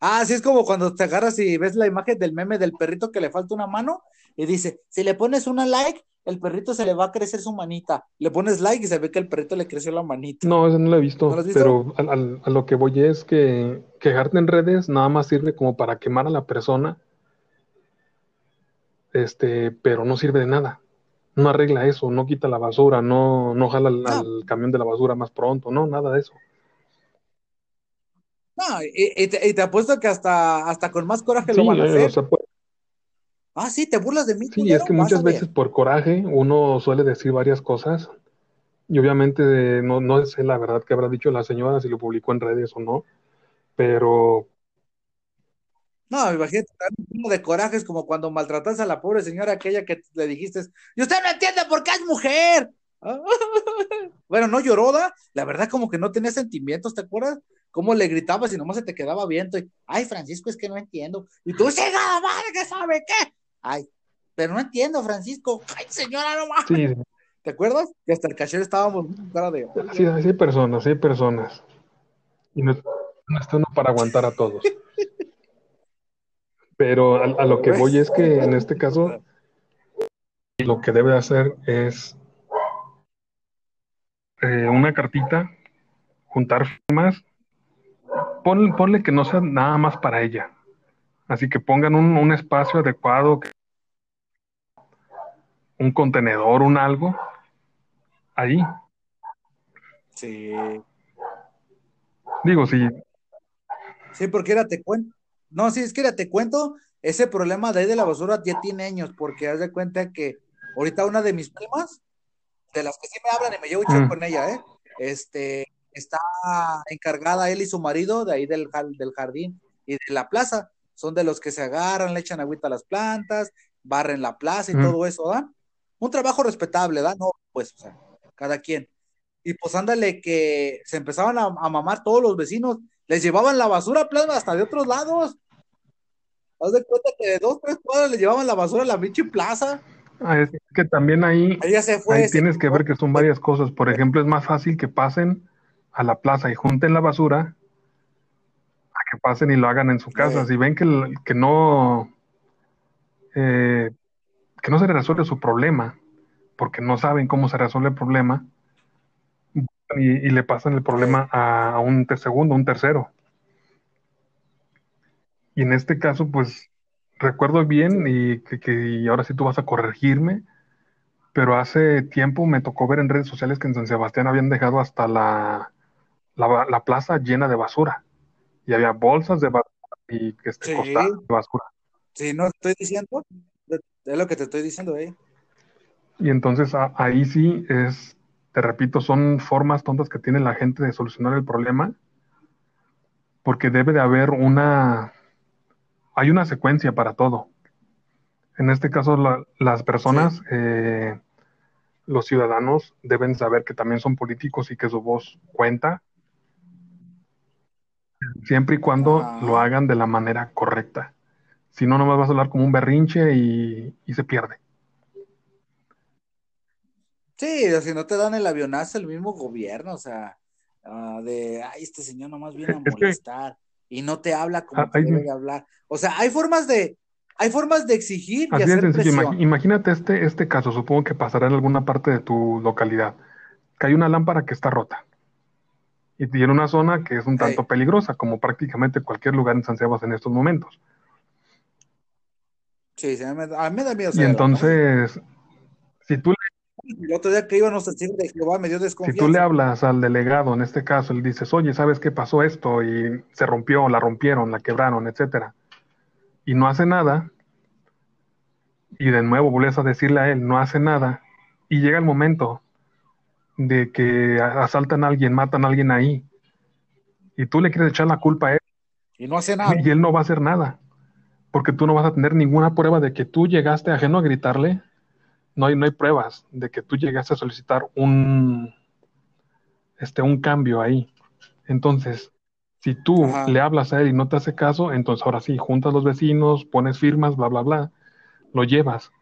Ah, sí, es como cuando te agarras y ves la imagen del meme del perrito que le falta una mano y dice, si le pones una like, el perrito se le va a crecer su manita. Le pones like y se ve que el perrito le creció la manita.
No, eso no lo he visto. Pero a, lo que voy es que quejarte en redes nada más sirve como para quemar a la persona. Este, pero no sirve de nada. No arregla eso, no quita la basura, no, no jala al, camión de la basura más pronto, no, nada de eso.
No, y, te, apuesto que hasta, hasta con más coraje lo van a hacer. Pues, Ah, sí, te burlas de mí.
Sí, es que muchas veces por coraje uno suele decir varias cosas y obviamente no, no sé la verdad que habrá dicho la señora si lo publicó en redes o no, pero...
No, imagínate, uno de coraje es como cuando maltratas a la pobre señora aquella que le dijiste, y usted no entiende por qué es mujer. bueno, no lloró, la verdad como que no tenía sentimientos, ¿te acuerdas? Cómo le gritabas y nomás se te quedaba viento y, ay, Francisco, es que no entiendo. Y tú, ¡siga madre que sabe qué! Ay, pero no entiendo, Francisco. Ay, señora, no mames. ¿Te acuerdas? Que hasta el cachero estábamos cara de.
Sí, hay personas, hay personas. Y no, está uno para aguantar a todos. Pero a, lo que voy es que en este caso lo que debe hacer es eh, una cartita, juntar firmas, ponle, que no sea nada más para ella. Así que pongan un, un espacio adecuado, un contenedor, un algo, ahí.
Sí.
Digo, sí.
Sí, porque era te cuento. No, sí, es que era te cuento, ese problema de ahí de la basura ya tiene años, porque haz de cuenta que ahorita una de mis primas, de las que sí me hablan y me llevo mm. con ella, ¿eh? Este, está encargada él y su marido de ahí del, del jardín y de la plaza. Son de los que se agarran, le echan agüita a las plantas, barren la plaza y mm. todo eso, ¿da? un trabajo respetable, ¿verdad? No, pues, o sea, cada quien. Y pues ándale que se empezaban a, mamar todos los vecinos, les llevaban la basura plasma hasta de otros lados. Haz de cuenta que de dos, tres cuadras les llevaban la basura a la pinche plaza.
Ah, es que también ahí, tienes que ver que son varias cosas. Por ejemplo, es más fácil que pasen a la plaza y junten la basura a que pasen y lo hagan en su casa. Si ven que, que no eh, que no se resuelve su problema, porque no saben cómo se resuelve el problema, y, le pasan el problema a, un segundo, un tercero. Y en este caso, pues, recuerdo bien, y que, ahora sí tú vas a corregirme, pero hace tiempo me tocó ver en redes sociales que en San Sebastián habían dejado hasta la, la, plaza llena de basura. Y había bolsas de basura y que este, de basura.
Sí, no estoy diciendo es lo que te estoy diciendo, ¿eh?
Y entonces ahí sí es, te repito, son formas tontas que tiene la gente de solucionar el problema, porque debe de haber una, hay una secuencia para todo. En este caso, las personas, eh, los ciudadanos deben saber que también son políticos y que su voz cuenta, siempre y cuando ah. lo hagan de la manera correcta. Si no, nomás vas a hablar como un berrinche y, se pierde.
Sí, si no te dan el avionazo el mismo gobierno, o sea, ah, de, ay, este señor nomás viene a molestar y no te habla como ah, debe hablar. O sea, hay formas de, hay formas de exigir y hacer presión.
Imagínate este, este caso, supongo que pasará en alguna parte de tu localidad, que hay una lámpara que está rota y tiene una zona que es un tanto peligrosa, como prácticamente cualquier lugar en San Sebastián en estos momentos.
Sí, a mí me da miedo.
Y entonces, si tú
le... El otro día que íbamos a decir de Jehová me dio desconfianza.
Si tú le hablas al delegado, en este caso, le dices, oye, ¿sabes qué pasó esto? Y se rompió, la rompieron, la quebraron, etcétera. Y no hace nada. Y de nuevo vuelves a decirle a él, no hace nada. Y llega el momento de que asaltan a alguien, matan a alguien ahí. Y tú le quieres echar la culpa a él.
Y no hace nada.
Y él no va a hacer nada porque tú no vas a tener ninguna prueba de que tú llegaste ajeno a gritarle. No hay, no hay pruebas de que tú llegaste a solicitar un, este, un cambio ahí. Entonces, Si tú
Ajá.
le hablas a él y no te hace caso, entonces ahora sí, juntas los vecinos, pones firmas, bla, bla, bla, lo llevas.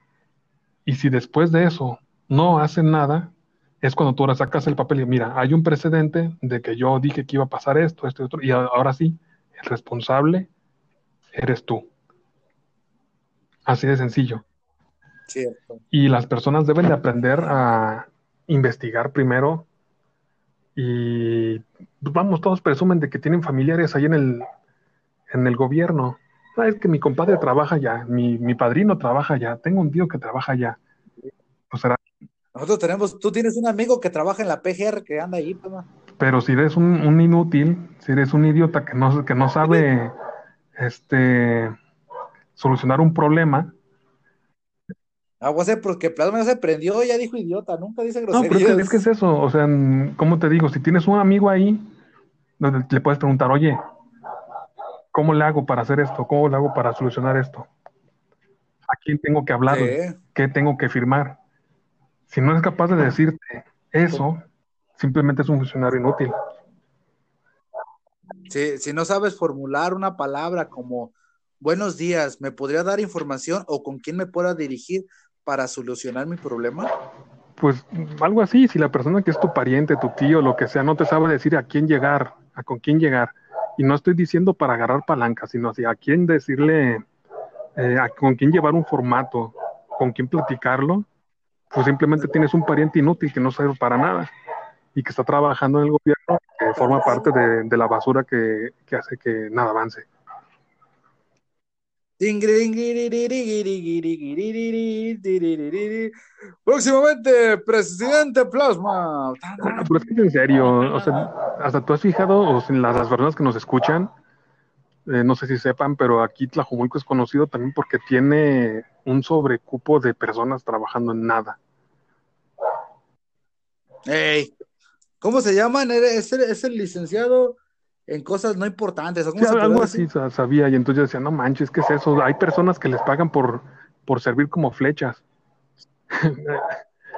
Y si después de eso no hacen nada, es cuando tú ahora sacas el papel y mira, hay un precedente de que yo dije que iba a pasar esto, esto y otro, y ahora sí, el responsable eres tú. Así de sencillo.
Cierto.
Y las personas deben de aprender a investigar primero. Y pues, vamos, todos presumen de que tienen familiares ahí en el, en el gobierno. Ah, es que mi compadre trabaja allá, mi, mi padrino trabaja allá, tengo un tío que trabaja allá. Pues será,
Nosotros tenemos, tú tienes un amigo que trabaja en la PGR que anda ahí, pues, ma.
pero si eres un, un inútil, si eres un idiota que no, que no sabe este, solucionar un problema,
Agua sé porque Plasma ya se prendió, ya dijo idiota, nunca dice
No, pero es
groserías.
que, es eso, o sea, ¿cómo te digo? Si tienes un amigo ahí, donde le puedes preguntar, oye, ¿cómo le hago para hacer esto? ¿Cómo le hago para solucionar esto? ¿A quién tengo que hablar?
Sí.
¿Qué tengo que firmar? Si no es capaz de decirte eso, simplemente es un funcionario inútil.
Si, si no sabes formular una palabra como buenos días, ¿me podría dar información o con quién me pueda dirigir para solucionar mi problema?
Pues algo así, si la persona que es tu pariente, tu tío, lo que sea, no te sabe decir a quién llegar, a con quién llegar, y no estoy diciendo para agarrar palanca, sino así, a quién decirle, eh, a con quién llevar un formato, con quién platicarlo, pues simplemente tienes un pariente inútil que no sirve para nada y que está trabajando en el gobierno, que forma parte de, de la basura que, que hace que nada avance.
Próximamente, presidente Plasma.
Pero es que en serio, o sea, hasta tú has fijado, o sea, las, las personas que nos escuchan, eh, no sé si sepan, pero aquí Tlajumulco es conocido también porque tiene un sobrecupo de personas trabajando en nada.
Ey, ¿Cómo se llaman? Es el, es el licenciado en cosas no importantes. ¿o ¿Cómo
Sí,
se podría
algo así sa- sabía, y entonces yo decía, no manches, ¿qué es eso? Hay personas que les pagan por, por servir como flechas.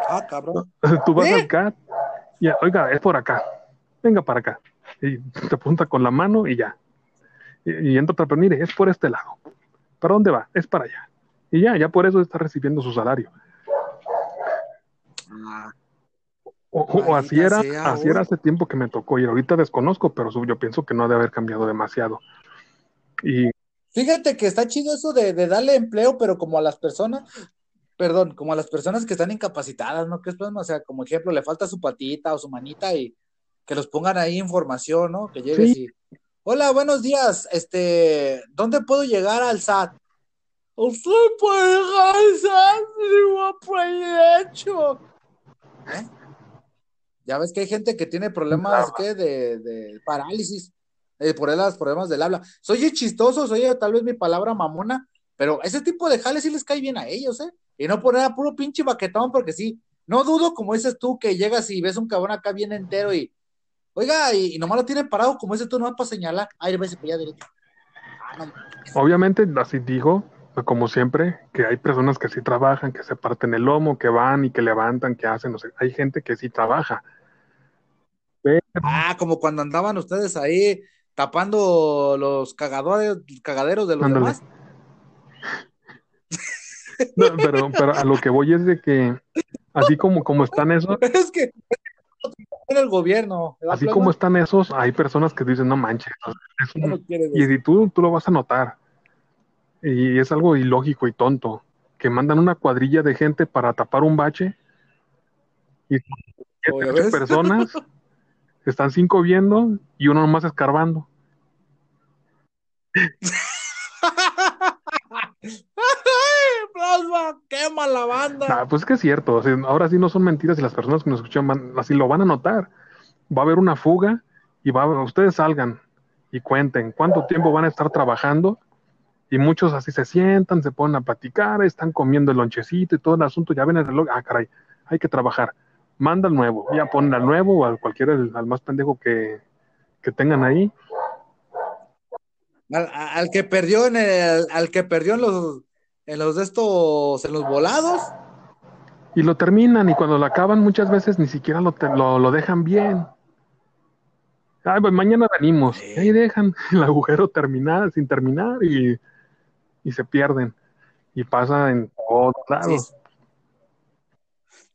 Ah, cabrón.
Tú vas
¿Eh?
al CAT y, oiga, es por acá, venga para acá. Y te apunta con la mano y ya. Y, y entra otra, pero mire, es por este lado. ¿Para dónde va? Es para allá. Y ya, ya por eso está recibiendo su salario.
Ah,
O, o- o así era,
sea,
así era hace tiempo que me tocó y ahorita desconozco, pero yo pienso que no ha de haber cambiado demasiado. Y
Fíjate que está chido eso de, de darle empleo, pero como a las personas, perdón, como a las personas que están incapacitadas, ¿no? Que es, o sea, como ejemplo, le falta su patita o su manita y que los pongan ahí información, ¿no? Que llegues
Sí.
y, hola, buenos días, este, ¿dónde puedo llegar al SAT? Usted puede llegar al SAT, digo, proyecto. ¿Eh? Ya ves que hay gente que tiene problemas, ¿qué? De, de parálisis, eh, por los problemas del habla. Soy chistoso, soy tal vez mi palabra mamona, pero ese tipo de jales sí les cae bien a ellos, ¿eh? Y no poner a puro pinche baquetón, porque sí, no dudo, como dices tú, que llegas y ves un cabrón acá bien entero y, oiga, y, y nomás lo tienen parado, como dices tú, nomás para señalar, ahí ves para allá derecho. Ah, no,
obviamente, así digo, como siempre, que hay personas que sí trabajan, que se parten el lomo, que van y que levantan, que hacen, no sé, hay gente que sí trabaja.
Ah, como cuando andaban ustedes ahí tapando los cagadores, cagaderos de los
Ándale.
demás.
No, pero, pero a lo que voy es de que, así como, como están esos,
Es que en el gobierno. ¿verdad,
así como están esos, hay personas que dicen, no manches, es un-
No lo quiere
Y si tú, tú lo vas a notar. Y es algo ilógico y tonto. Que mandan una cuadrilla de gente para tapar un bache. Y
Oh,
personas. Están cinco viendo y uno nomás escarbando.
¡Ay, Plasma! ¡Quema la banda!
Ah, pues es que es cierto. ahora sí no son mentiras y las personas que nos escuchan van- así lo van a notar. Va a haber una fuga y va a- ustedes salgan y cuenten cuánto tiempo van a estar trabajando. Y muchos así se sientan, se ponen a platicar, están comiendo el lonchecito y todo el asunto. Ya ven el reloj. Ah, caray, hay que trabajar. Manda al nuevo. Ya ponen al nuevo o al cualquiera, al, más pendejo que, que tengan ahí.
Al, al que perdió en el, al que perdió en los en los de estos, en los volados.
Y lo terminan y cuando lo acaban muchas veces ni siquiera lo, te- lo, lo dejan bien. Ay, pues mañana venimos.
Sí.
Y ahí dejan el agujero terminar, sin terminar y, y se pierden. Y pasa en todos lados.
Sí,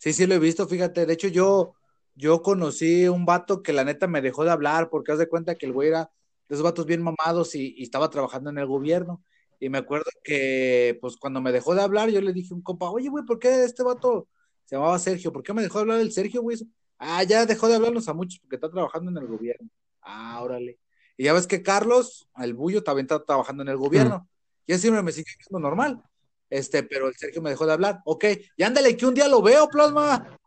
sí lo he visto, fíjate. De hecho, yo, yo conocí un vato que la neta me dejó de hablar porque haz de cuenta que el güey era de esos vatos bien mamados y, y estaba trabajando en el gobierno. Y me acuerdo que, pues, cuando me dejó de hablar, yo le dije a un compa, oye, güey, ¿por qué este vato se llamaba Sergio? ¿Por qué me dejó de hablar el Sergio, güey? Ah, ya dejó de hablarnos a muchos porque está trabajando en el gobierno. Ah, órale. Y ya ves que Carlos, el Bullo, también está trabajando en el gobierno. Y él siempre me sigue siendo normal. Este, pero el Sergio me dejó de hablar. Ok, y ándale, que un día lo veo, plasma.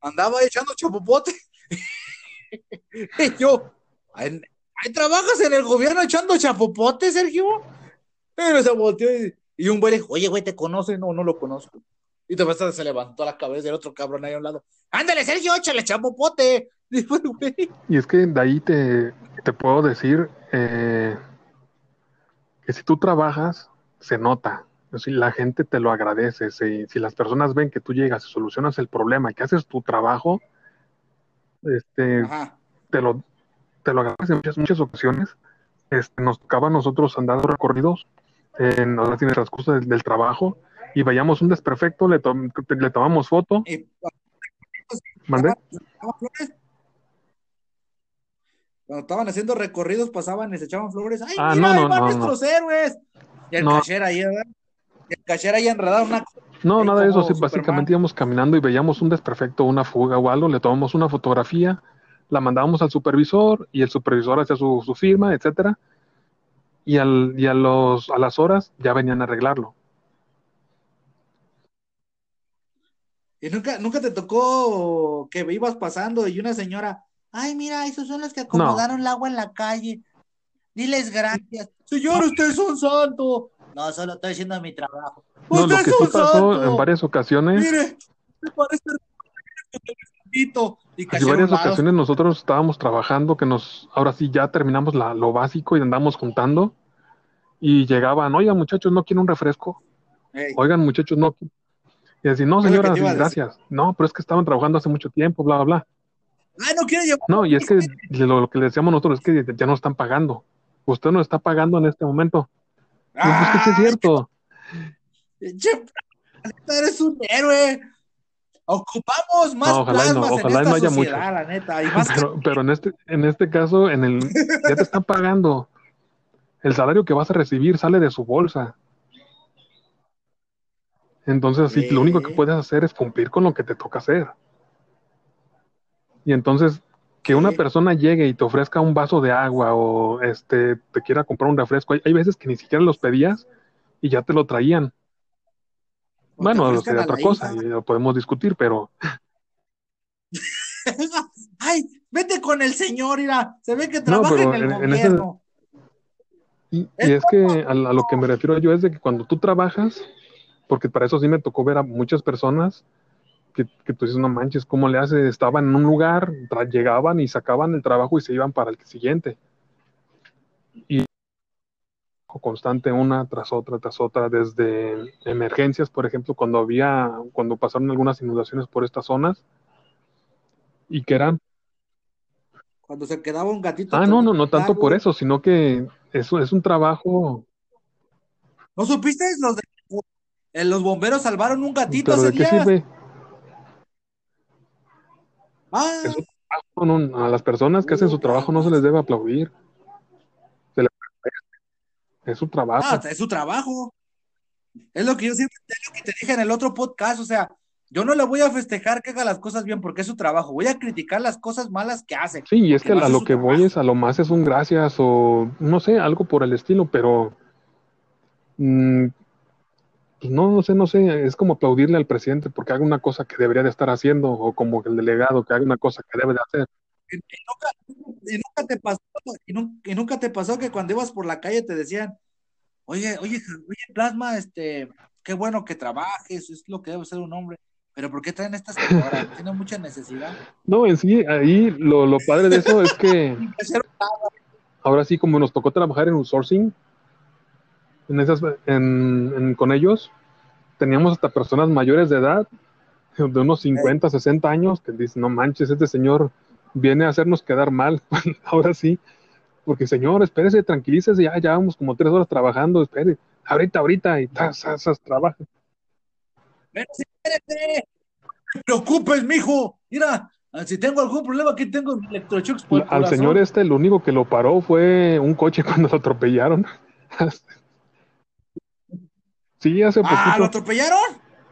Andaba echando chapopote. y yo, ¿ahí, ahí trabajas en el gobierno echando chapopote, Sergio? Pero se volteó y, un güey le dijo, oye, güey, ¿te conocen? No, no lo conozco. Y de repente se levantó la cabeza del otro cabrón ahí a un lado. Ándale, Sergio, échale chapopote. Y
es que de ahí te, te puedo decir eh, que si tú trabajas, se nota. Si la gente te lo agradece, si, si las personas ven que tú llegas y solucionas el problema, que haces tu trabajo, este,
Ajá.
te lo, te lo agradecen en muchas, muchas ocasiones. Este, nos tocaba a nosotros andar recorridos en, en el transcurso del, del trabajo y veíamos un desperfecto, le, tom- le tomamos foto,
Y
mandé.
Cuando estaban haciendo recorridos, pasaban se echaban flores. ¡Ay,
Ah,
mira,
no,
ahí
no,
van
no,
nuestros héroes! Y el ahí, ¿verdad? Cashier ahí enredado una.
No, nada de eso, sí, básicamente íbamos caminando y veíamos un desperfecto, una fuga o algo, le tomamos una fotografía, la mandábamos al supervisor y el supervisor hacía su, su firma, etcétera, y, al, y a, los, a las horas ya venían a arreglarlo.
Y nunca, nunca te tocó que ibas pasando y una señora, ay, mira, esos son los que acomodaron el agua en la calle. Diles gracias. Señor, usted es un santo. No, solo estoy haciendo mi trabajo.
No,
usted
lo que sí pasó
santo.
en varias ocasiones,
Mire, me parece
en varias ocasiones nosotros estábamos trabajando, que nos, ahora sí ya terminamos la- lo básico y andamos juntando, y llegaban, oigan muchachos, ¿no quieren un refresco? Oigan muchachos, no. Y así, no señora, sí, gracias. No, pero es que estaban trabajando hace mucho tiempo, bla, bla, bla.
Ah, no quiere llevar.
No, y es que lo, lo que le decíamos nosotros es que ya no están pagando. Usted no está pagando en este momento. Y pues que sí es cierto.
Che, eres un héroe. Ocupamos más
No, ojalá no, ojalá
en esta
no haya
sociedad,
muchos.
la neta. Y más
Pero, pero en este, en este caso, en el, ya te están pagando. El salario que vas a recibir sale de su bolsa. Entonces, así, lo único que
Sí.
puedes hacer es cumplir con lo que te toca hacer. Y entonces, que una persona llegue y te ofrezca un vaso de agua o este te quiera comprar un refresco, hay, hay veces que ni siquiera los pedías y ya te lo traían.
O
Bueno,
a
otra cosa, y lo podemos discutir, pero
Ay, vete con el señor, mira. Se ve que
No,
trabaja
pero
en el
en- en ese-
gobierno.
Y, y
Es
es que a, a lo que me refiero yo es de que cuando tú trabajas, porque para eso sí me tocó ver a muchas personas que, que tú dices, no manches, ¿cómo le hace? Estaban en un lugar, llegaban y sacaban el trabajo y se iban para el siguiente. Y constante una tras otra, tras otra, desde emergencias, por ejemplo, cuando había, cuando pasaron algunas inundaciones por estas zonas, y que eran
Cuando se quedaba un gatito.
Ah, no, no, no tanto por eso, sino que eso es un trabajo.
¿No supiste? Los, de- los bomberos salvaron un gatito
¿Pero
hace
de qué
días.
sirve?
Ah,
Es un trabajo, no, a las personas que hacen su trabajo no se les debe aplaudir. Se les es su trabajo.
ah, es su trabajo. Es lo que yo siempre es lo que te dije en el otro podcast. O sea, yo no le voy a festejar que haga las cosas bien porque es su trabajo. Voy a criticar las cosas malas que hace.
Sí, y es que a lo que voy es a lo más es un gracias o no sé, algo por el estilo, pero mm, pues no, no sé, no sé, es como aplaudirle al presidente porque haga una cosa que debería de estar haciendo o como el delegado que haga una cosa que debe de hacer.
Y nunca, y nunca te pasó, y nun- y nunca te pasó que cuando ibas por la calle te decían, oye, oye, oye, Plasma, este, qué bueno que trabajes, es lo que debe ser un hombre, pero ¿por qué traen esta señora? Tiene mucha necesidad.
No, en sí, ahí lo, lo padre de eso es que ahora sí, como nos tocó trabajar en un sourcing, en esas, en, en- con ellos, teníamos hasta personas mayores de edad, de unos 50, 60 años, que dicen, no manches, este señor viene a hacernos quedar mal, ahora sí, porque señor, espérese, tranquilícese, ya, ya vamos como tres horas trabajando, espere, ahorita, ahorita, y tas, tas, trabaja.
No te preocupes, mijo. Mira, si tengo algún problema, aquí tengo mi electroshocks por el
Al
corazón.
señor este, lo único que lo paró fue un coche cuando lo atropellaron. Sí, hace
Ah, ¿lo
poquito,
atropellaron?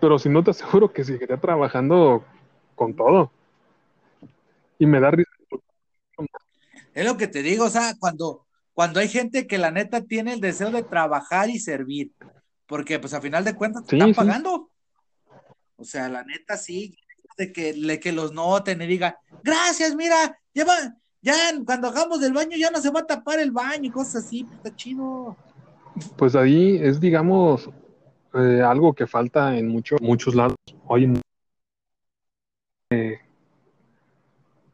pero si no te aseguro que seguiría trabajando con todo. Y me da risa.
Es lo que te digo, o sea, cuando, cuando hay gente que la neta tiene el deseo de trabajar y servir, porque pues a final de cuentas te
Sí,
están
sí.
pagando. O sea, la neta sí, de que, le, que los noten y digan, gracias, mira, ya va, ya cuando hagamos del baño ya no se va a tapar el baño y cosas así, pues, está chido.
Pues ahí es, digamos, eh, algo que falta en mucho- muchos lados. Hoy en- eh,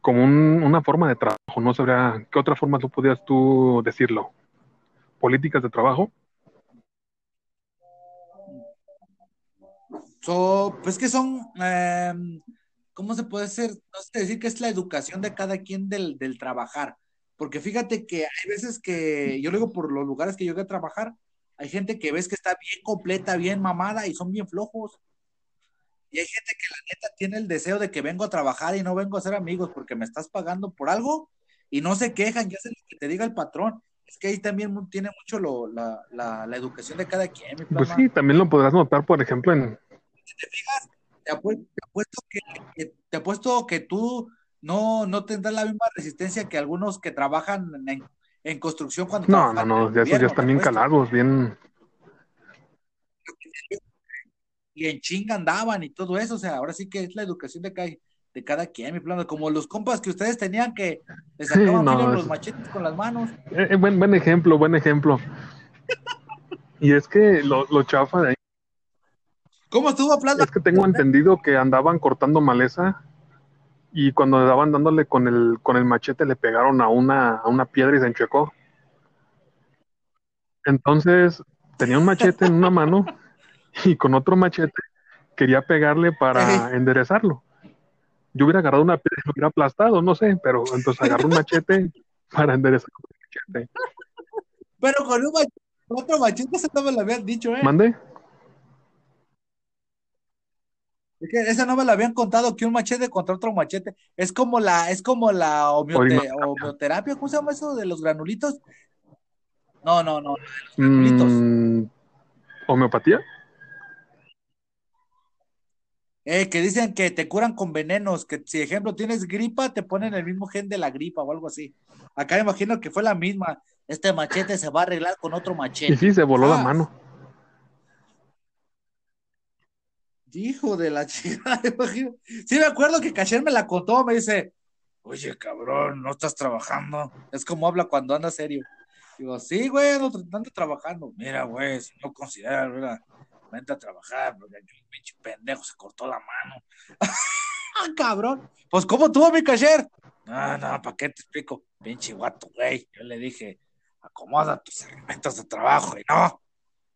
como un- una forma de trabajo, no sabría qué otra forma tú podrías tú decirlo. Políticas de trabajo.
So, pues que son, em, ¿cómo se puede ser? No sé decir que es la educación de cada quien del, del trabajar. Porque fíjate que hay veces que, yo lo digo por los lugares que yo llegué a trabajar, hay gente que ves que está bien completa, bien mamada y son bien flojos. Y hay gente que la neta tiene el deseo de que vengo a trabajar y no vengo a ser amigos porque me estás pagando por algo y no se quejan, ya hacen lo que te diga el patrón. Es que ahí también tiene mucho lo- la, la- la educación de cada quien, mi
Pues sí, también lo podrás notar, por ejemplo, en...
te apuesto, te apuesto que, que- te apuesto que tú no, no tendrás la misma resistencia que algunos que trabajan en, en construcción cuando
No, no, no, ya esos ya están bien calados, bien...
Y en chinga andaban y todo eso, o sea, ahora sí que es la educación de cada, de cada quien, mi plano, como los compas que ustedes tenían que le sacaban
no,
filo a los machetes con las manos.
Eh, eh, buen, buen ejemplo, buen ejemplo. Y es que lo, lo chafa de ahí
¿Cómo estuvo Plata?
Es que tengo entendido que andaban cortando maleza y cuando andaban dándole con el, con el machete le pegaron a una, a una piedra y se enchuecó. Entonces tenía un machete en una mano y con otro machete quería pegarle para enderezarlo. Yo hubiera agarrado una piedra y lo hubiera aplastado, no sé, pero entonces agarró un machete para enderezar el machete.
Pero con un machete, otro machete, eso no me lo habían dicho, ¿eh?
¿Mande?
Es que esa no me la habían contado que un machete contra otro machete es como la, es como la homeote- homeoterapia, ¿cómo se llama eso de los granulitos? No, no, no, granulitos.
Mm, ¿Homeopatía?
Eh, que dicen que te curan con venenos, que si ejemplo tienes gripa, te ponen el mismo gen de la gripa o algo así. Acá me imagino que fue la misma. Este machete se va a arreglar con otro
Y
machete.
sí, se voló la
Ah.
mano.
Hijo de la chingada, imagino. Sí, me acuerdo que Cacher me la contó, me dice, oye, cabrón, no estás trabajando. Es como habla cuando anda serio. Digo, sí, güey, tra- ando trabajando. Mira, güey, si no consideras, ¿verdad? Vente a trabajar, porque aquí un pinche pendejo se cortó la mano. ah, cabrón. Pues, ¿cómo tuvo mi Cacher? No, no, ¿para qué te explico? Pinche guato, güey. Yo le dije, acomoda tus herramientas de trabajo, y no.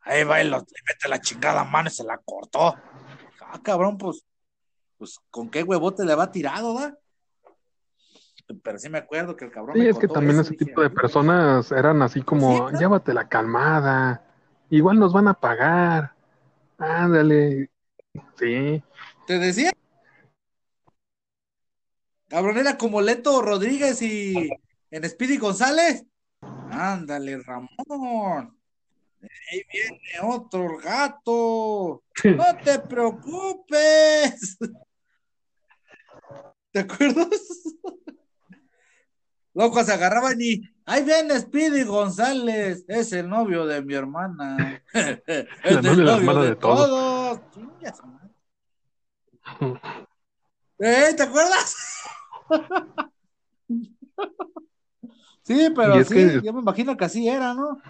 Ahí va y lo- le mete la chingada mano y se la cortó. Ah, cabrón, pues, pues, ¿con qué huevote le va tirado, va? Pero sí me acuerdo que el cabrón
Sí,
me
es que también ese
dije,
tipo de
"Ay,
personas eran así como,
Sí, ¿no?
llévate la calmada, igual nos van a pagar, ándale, sí,
¿Te decía? Cabrón, era como Leto Rodríguez y en Speedy González. Ándale, Ramón. Ahí viene otro gato. No te preocupes. ¿Te acuerdas? Loco, se agarraban y ahí viene Speedy González, es el novio de mi hermana. es el
la
novio
hermana
de
de todos.
todos. ¿Eh? ¿Te acuerdas? sí, pero sí,
que-
yo me imagino que así era, ¿no?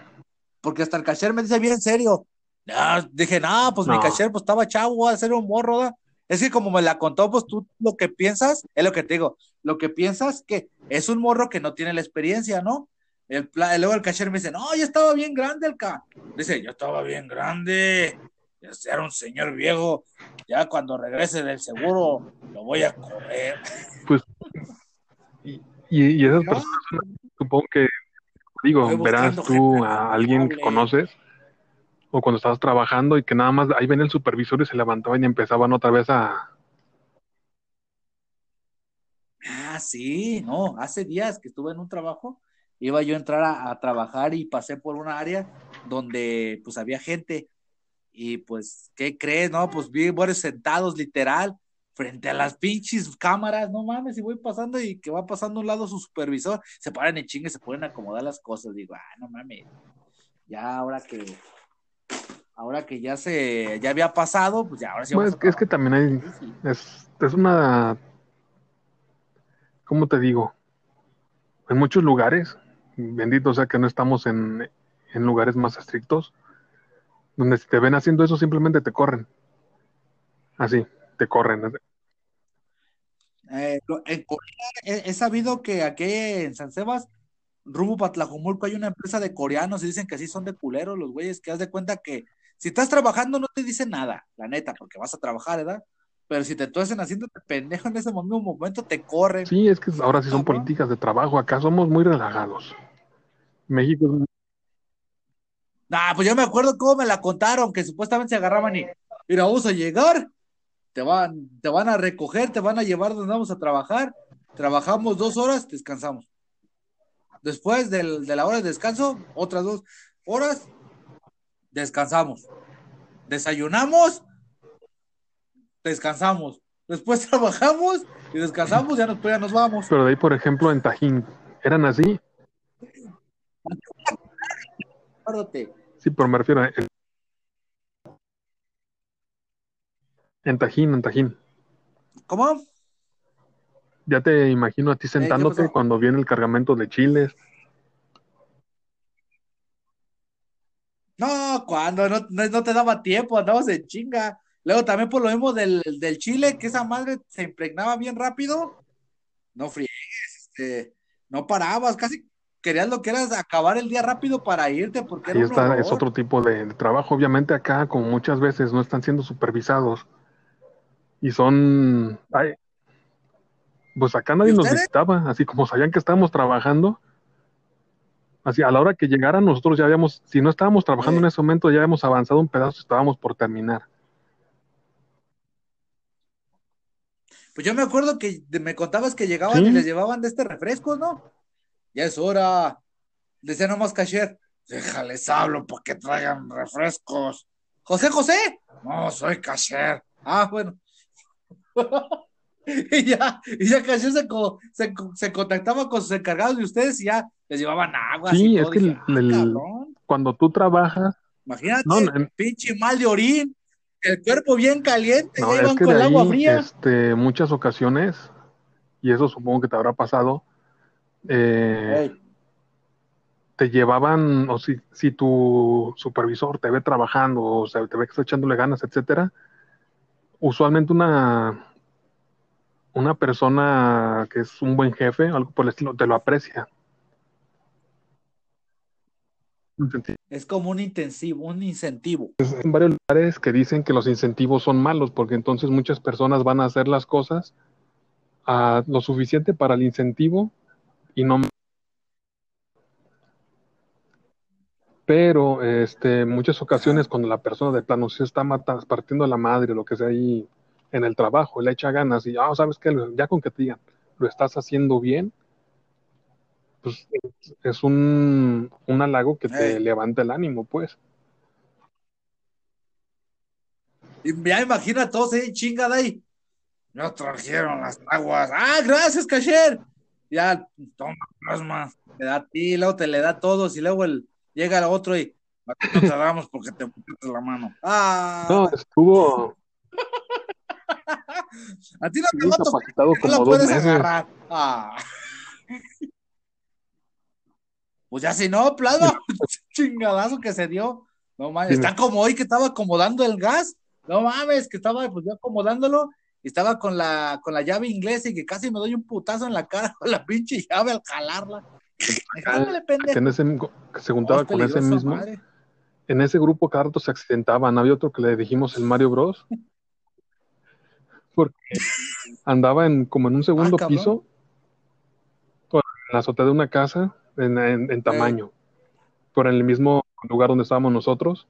Porque hasta el cacher me dice bien serio. No, dije, no, pues mi cacher pues estaba chavo, a ser un morro, ¿da? Es que como me la contó, pues tú lo que piensas, es lo que te digo, lo que piensas que es un morro que no tiene la experiencia, ¿no? El luego el cacher me dice, no, ya estaba bien grande el ca. Dice, yo estaba bien grande, ya era un señor viejo, ya cuando regrese del seguro lo voy a correr.
pues, y, Y, y esas personas, supongo que, digo, verás tú a alguien que conoces, o cuando estabas trabajando y que nada más ahí ven el supervisor y se levantaban y empezaban otra vez a...
Ah, sí, no, hace días que estuve en un trabajo, iba yo a entrar a, a trabajar y pasé por una área donde pues había gente. Y pues, ¿qué crees? No, pues vi varios sentados literal frente a las pinches cámaras, no mames, y voy pasando y que va pasando a un lado su supervisor, se paran en chingue, se a acomodar las cosas, digo, ah, no mames, ya ahora que, ahora que ya se, ya había pasado, pues ya ahora sí
Bueno, es, que, es que también hay.
Sí,
es, es una, ¿cómo te digo? En muchos lugares, bendito sea que no estamos en, en lugares más estrictos, donde si te ven haciendo eso simplemente te corren. Así, te corren.
Eh, en Corea he, he sabido que aquí en San Sebas, rumbo para Tlajomulco, hay una empresa de coreanos y dicen que así son de culeros los güeyes, que haz de cuenta que si estás trabajando no te dicen nada, la neta, porque vas a trabajar, ¿verdad? Pero si te tuercen haciéndote pendejo en ese mismo momento, te corren.
Sí, es que ahora sí son políticas de trabajo. Acá somos muy relajados. México es
Nah, pues yo me acuerdo cómo me la contaron, que supuestamente se agarraban y, mira, vamos a llegar, te van, te van a recoger, te van a llevar donde vamos a trabajar, trabajamos dos horas, descansamos. Después del- de la hora de descanso, otras dos horas, descansamos. Desayunamos, descansamos. Después trabajamos y descansamos, ya nos, pues ya nos vamos.
Pero de ahí, por ejemplo, en Tajín, ¿eran así? Sí, pero me refiero a... En Tajín, en Tajín.
¿Cómo?
Ya te imagino a ti sentándote
pasó?
cuando viene el cargamento de chiles.
No, cuando no, no, no te daba tiempo, andabas en chinga. Luego también por lo mismo del, del chile, que esa madre se impregnaba bien rápido. No friegues, este, no parabas, casi querías lo que era acabar el día rápido para irte, porque era un
está,
horror.
es otro tipo de, de trabajo. Obviamente acá, como muchas veces, no están siendo supervisados. Y son... ay, pues acá nadie
¿Y
nos visitaba. Así como sabían que estábamos trabajando. Así, a la hora que llegaran, nosotros ya habíamos... Si no estábamos trabajando en ese momento, ya habíamos avanzado un pedazo, estábamos por terminar.
Pues yo me acuerdo que me contabas que llegaban
Sí.
y les llevaban de este refresco, ¿no? Ya es hora. Decía nomás cashier, déjales hablo para que traigan refrescos. José, José. No, soy cashier. Ah, bueno. y ya, y ya cashier se, co- se, se contactaba con sus encargados de ustedes y ya les llevaban agua.
Sí,
y
es
todo.
que
Dije,
el-
"Ah,
el-
cabrón".
Cuando tú trabajas...
Imagínate,
No,
pinche mal de orín, el cuerpo bien caliente,
No,
ya
es
iban
que
con el agua fría.
este, muchas ocasiones, y eso supongo que te habrá pasado, eh, te llevaban, o si, si tu supervisor te ve trabajando, o sea, te ve que está echándole ganas, etcétera, usualmente una, una persona que es un buen jefe, algo por el estilo, te lo aprecia.
Es como un intensivo, un incentivo.
En varios lugares que dicen que los incentivos son malos, porque entonces muchas personas van a hacer las cosas a lo suficiente para el incentivo y no pero este muchas ocasiones cuando la persona de plano se está matando, partiendo la madre, lo que sea ahí en el trabajo, le echa ganas y ah, sabes qué, ya con que te digan, lo estás haciendo bien, pues es, un, un halago que te levanta el ánimo, pues.
Y ya imagina todos ahí chingada ahí. Ya trajeron las aguas. Ah, gracias, cashier. Ya, toma, plasma. Te da a ti, luego te le da a todos y luego el, llega el otro y a ti no te damos porque te pusiste la mano. Ah,
No, estuvo
a ti no te
estuvo
va a tocar,
incapacitado
no
dos
puedes
meses.
agarrar. Ah. Pues ya si no, plasma, chingadazo que se dio. No mames, está como hoy que estaba acomodando el gas. No mames, que estaba pues yo acomodándolo y estaba con la, con la llave inglesa y que casi me doy un putazo en la cara con la pinche llave al jalarla. Jálale,
que
pendejo.
en ese que se juntaba con ese mismo,
madre.
en ese grupo cada rato se accidentaban. Había otro que le dijimos el Mario Bros. Porque andaba en como en un segundo
Ah,
piso. Bueno, la azotea de una casa en, en- en tamaño, pero en el mismo lugar donde estábamos nosotros.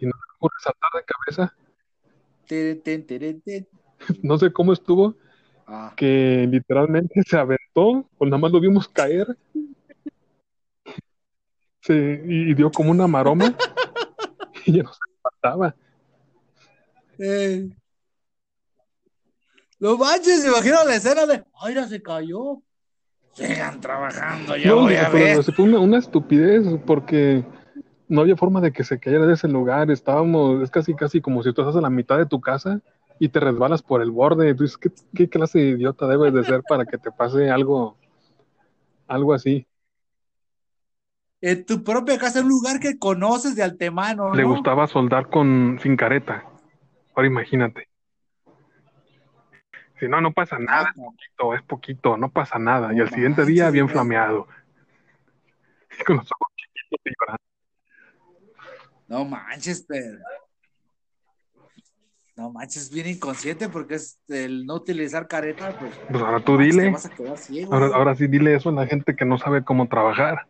Y nos ocurre saltar de cabeza. No sé cómo estuvo,
Ah.
que literalmente se aventó, o nada más lo vimos caer. Se- y, y dio como una maroma y ya no se.
No manches, me imagino la escena de, ay, ya se cayó. Sigan trabajando, ya
No,
voy a
pero
ver.
se fue una, una estupidez porque no había forma de que se cayera de ese lugar. Estábamos, es casi casi como si tú estás a la mitad de tu casa y te resbalas por el borde. Tú dices, ¿qué, qué clase de idiota debes de ser para que te pase algo, algo así?
En tu propia casa, un lugar que conoces de antemano,
Le
¿no?
gustaba soldar con sin careta. Ahora imagínate. Si no, no pasa nada, es poquito, es poquito, no pasa nada. Y al siguiente día bien flameado. Con los ojos chiquitos y llorando.
No manches, pero. No manches, bien inconsciente porque es el no utilizar careta, pues.
Pues ahora tú
te
dile.
vas a quedar ciego.
Ahora, ahora sí dile eso a la gente que no sabe cómo trabajar.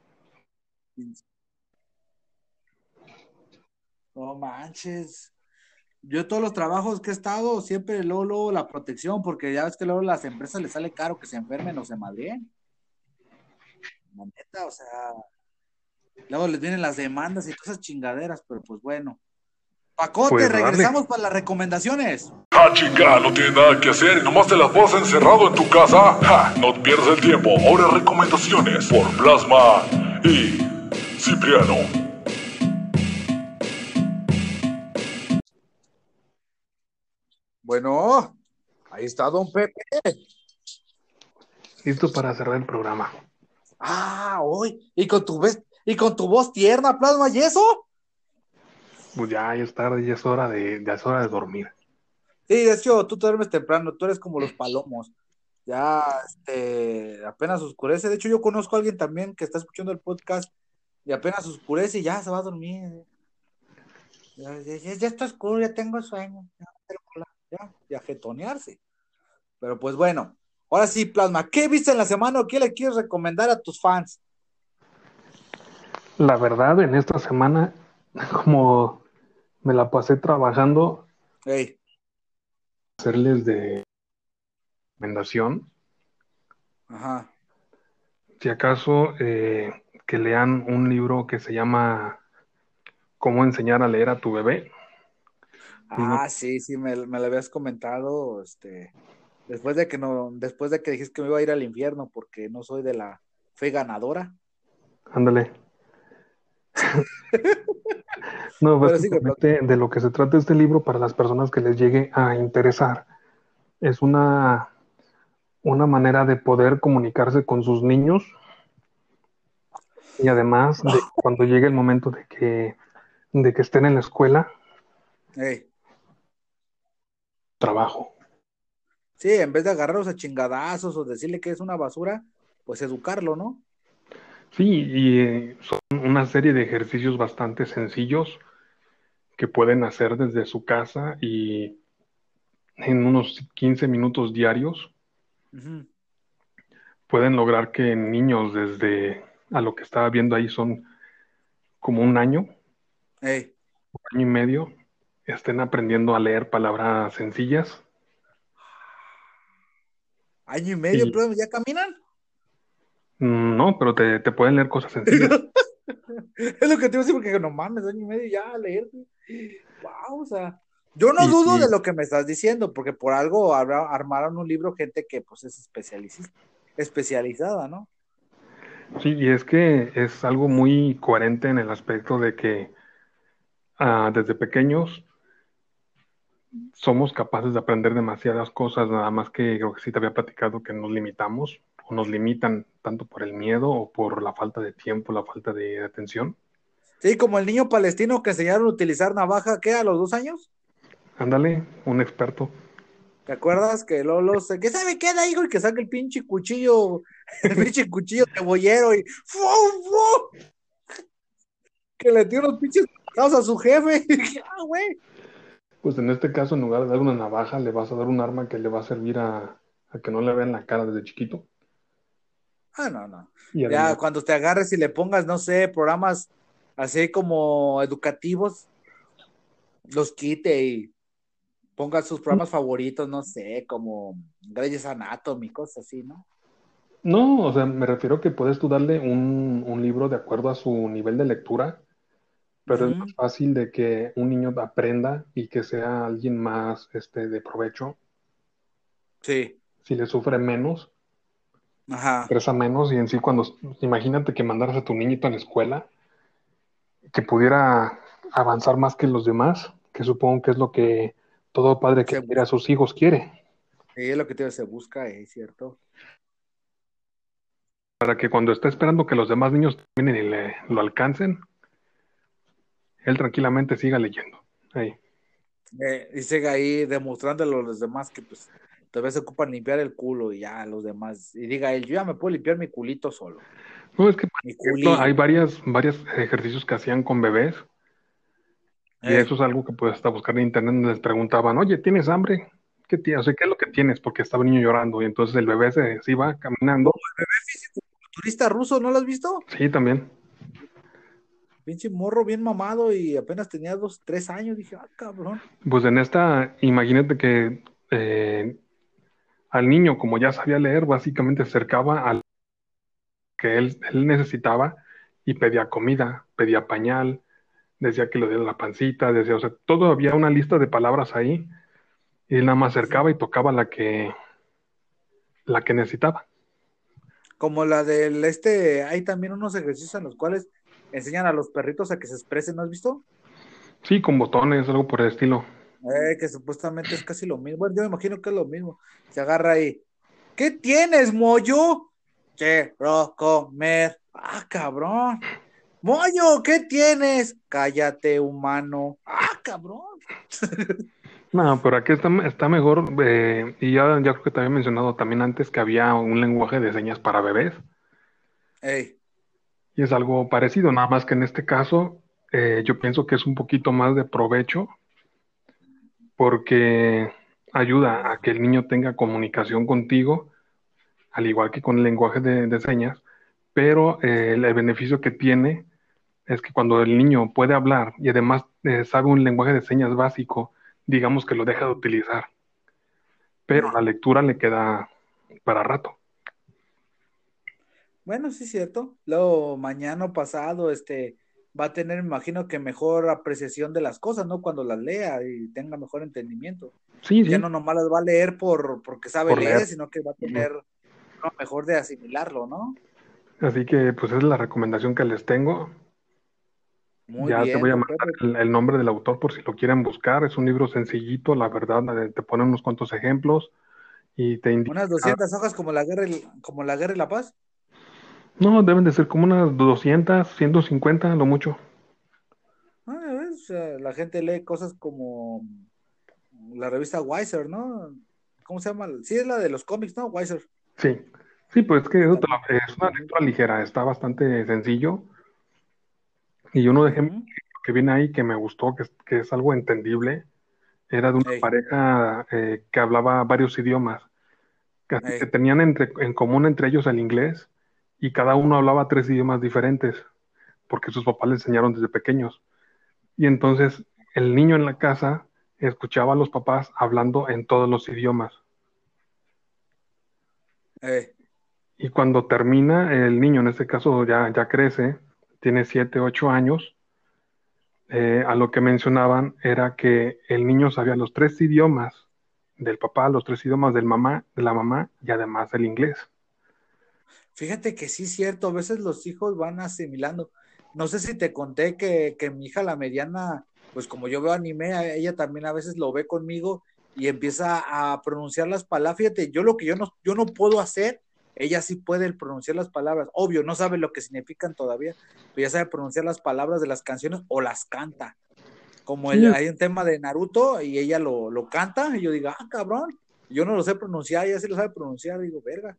No manches. Yo todos los trabajos que he estado, siempre luego, luego la protección, porque ya ves que luego a las empresas les sale caro que se enfermen o se madreen. La neta, o sea, luego les vienen las demandas y todas esas chingaderas, pero pues bueno. Pacote,
Pues, dale.
regresamos para las recomendaciones.
Ah, chica, no tienes nada que hacer y nomás te la pasas encerrado en tu casa. Ja, no pierdas el tiempo. Ahora recomendaciones por Plasma y Cipriano.
Bueno, ahí está Don Pepe.
Listo para cerrar el programa.
Ah, hoy. Y con tu vez, y con tu voz tierna, plasma, ¿y eso?
Pues ya, ya es tarde, ya es hora de, ya es hora de dormir.
Sí, de hecho, tú te duermes temprano, tú eres como los palomos. Ya, este, apenas oscurece. De hecho, yo conozco a alguien también que está escuchando el podcast y apenas oscurece y ya se va a dormir. Ya, ya, ya- ya está oscuro, ya tengo sueño. Ya, ya, y a jetonearse. Pero pues bueno, ahora sí, Plasma, ¿qué viste en la semana o qué le quieres recomendar a tus fans?
La verdad, en esta semana, como me la pasé trabajando, hacerles de recomendación,
ajá.
si acaso eh, que lean un libro que se llama Cómo enseñar a leer a tu bebé.
Ah, sí, sí, me, me lo habías comentado, este, después de que no, después de que dijiste que me iba a ir al infierno porque no soy de la fe ganadora.
Ándale. No, básicamente de lo que se trata este libro para las personas que les llegue a interesar es una, una manera de poder comunicarse con sus niños y además de cuando llegue el momento de que, de que estén en la escuela,
Ey,
trabajo.
sí, en vez de agarrarlos a chingadazos o decirle que es una basura, pues educarlo, ¿no?
Sí, y eh, son una serie de ejercicios bastante sencillos que pueden hacer desde su casa y en unos 15 minutos diarios pueden lograr que niños desde a lo que estaba viendo ahí son como un año, un año y medio, estén aprendiendo a leer palabras sencillas.
año y medio,
Y-
pero ¿ya caminan?
Mm, No, pero te, te pueden leer cosas sencillas.
Es lo que te iba a decir, porque no mames, año y medio ya a leer. Wow, o sea, yo no
Y-
dudo
y-
de lo que me estás diciendo, porque por algo habrá- armaron un libro gente que pues es especializ- especializada, ¿no?
Sí, y es que es algo muy coherente en el aspecto de que ah, desde pequeños somos capaces de aprender demasiadas cosas, nada más que creo que sí te había platicado que nos limitamos o nos limitan tanto por el miedo o por la falta de tiempo, la falta de atención.
Sí, como el niño palestino que enseñaron a utilizar navaja, ¿qué? ¿A los dos años?
Ándale, un experto.
¿Te acuerdas que Lolo se... ¿Qué sabe qué da, hijo? Y que saca el pinche cuchillo, el pinche cuchillo cebollero y... ¡fu, fu! Que le dio unos pinches a su jefe. Y dije, ah, güey.
Pues en este caso, en lugar de dar una navaja, le vas a dar un arma que le va a servir a, a que no le vean la cara desde chiquito.
Ah, no, no.
Y
Ya cuando te agarres y le pongas, no sé, programas así como educativos, los quite y ponga sus programas favoritos, no sé, como Grey's Anatomy, cosas así, ¿no?
No, o sea, me refiero que puedes tú darle un, un libro de acuerdo a su nivel de lectura, pero es más fácil de que un niño aprenda y que sea alguien más este, de provecho
Sí,
si le sufre menos,
ajá.
estresa menos y en sí cuando, imagínate que mandaras a tu niñito a la escuela, que pudiera avanzar más que los demás, que supongo que es lo que todo padre que
Se-
quiere a sus hijos quiere,
Sí, es lo que se busca, es cierto.
para que cuando está esperando que los demás niños terminen y le, lo alcancen, él tranquilamente siga leyendo. Ahí.
Eh, y sigue ahí demostrándole a los demás que pues todavía se ocupan limpiar el culo y ya los demás. Y diga él, yo ya me puedo limpiar mi culito solo.
No, es que ejemplo, hay varias, varios ejercicios que hacían con bebés, y
Eh,
eso es algo que puedes hasta buscar en internet, donde les preguntaban, oye, ¿tienes hambre? ¿Qué tienes? O sea, ¿qué es lo que tienes? Porque estaba el niño llorando, y entonces el bebé se, se iba caminando.
turista ruso, ¿no lo has visto?
Sí, también.
Pinche morro bien mamado y apenas tenía dos, tres años. Dije, ah, cabrón.
Pues en esta, imagínate que eh, al niño, como ya sabía leer, básicamente se acercaba al que él, él necesitaba y pedía comida, pedía pañal, decía que le diera la pancita, decía, o sea, todo había una lista de palabras ahí y él nada más acercaba y tocaba la que, la que necesitaba.
Como la del este, hay también unos ejercicios en los cuales enseñan a los perritos a que se expresen, ¿no has visto?
Sí, con botones, algo por el estilo.
Eh, que supuestamente es casi lo mismo. Bueno, yo me imagino que es lo mismo. Se agarra ahí. ¿Qué tienes, mollo? Quiero comer. Ah, cabrón. Mollo, ¿qué tienes? Cállate, humano. Ah, cabrón.
No, pero aquí está, está mejor, eh, y ya, ya creo que te había mencionado también antes que había un lenguaje de señas para bebés.
Ey,
Y es algo parecido, nada más que en este caso eh, yo pienso que es un poquito más de provecho porque ayuda a que el niño tenga comunicación contigo, al igual que con el lenguaje de, señas, pero eh, el, el beneficio que tiene es que cuando el niño puede hablar y además eh, sabe un lenguaje de señas básico, digamos que lo deja de utilizar, pero la lectura le queda para rato.
Bueno, sí es cierto. Luego, mañana o pasado, este, va a tener, me imagino que mejor apreciación de las cosas, ¿no? Cuando las lea y tenga mejor entendimiento.
Sí, sí.
Ya no nomás las va a leer por, porque sabe
Por
leer,
leer.
sino que va a tener lo mejor de asimilarlo, ¿no?
Así que pues es la recomendación que les tengo.
Muy
ya
bien.
te voy a mandar el, el nombre del autor por si lo quieren buscar. Es un libro sencillito, la verdad, eh, te pone unos cuantos ejemplos y te indica.
Unas 200 hojas como la guerra, como la guerra y la paz.
No, deben de ser como unas 200, 150, lo mucho.
Ah, ¿ves? O sea, la gente lee cosas como la revista Weiser, ¿no? ¿Cómo se llama? Sí, es la de los cómics, ¿no? Weiser.
Sí, sí, pues es que eso te lo- es una lectura ligera, está bastante sencillo. Y uno de ejemplos
Ujú.
que viene ahí que me gustó, que es, que es algo entendible, era de una pareja eh, que hablaba varios idiomas, que, que tenían entre, en común entre ellos el inglés y cada uno hablaba tres idiomas diferentes, porque sus papás le enseñaron desde pequeños. Y entonces el niño en la casa escuchaba a los papás hablando en todos los idiomas.
Eh,
Y cuando termina, el niño, en este caso ya, ya crece, tiene 7, 8 años, eh, a lo que mencionaban era que el niño sabía los tres idiomas del papá, los tres idiomas del mamá, de la mamá y además el inglés.
Fíjate que sí es cierto, a veces los hijos van asimilando. No sé si te conté que, que mi hija, la mediana, pues como yo veo anime, ella también a veces lo ve conmigo y empieza a pronunciar las palabras. Fíjate, yo lo que yo no, yo no puedo hacer, ella sí puede pronunciar las palabras. Obvio, no sabe lo que significan todavía, pero ya sabe pronunciar las palabras de las canciones o las canta. Como el-
Sí.
hay un tema de Naruto y ella lo, lo canta y yo digo, ah, cabrón, yo no lo sé pronunciar, ella sí lo sabe pronunciar, digo, verga.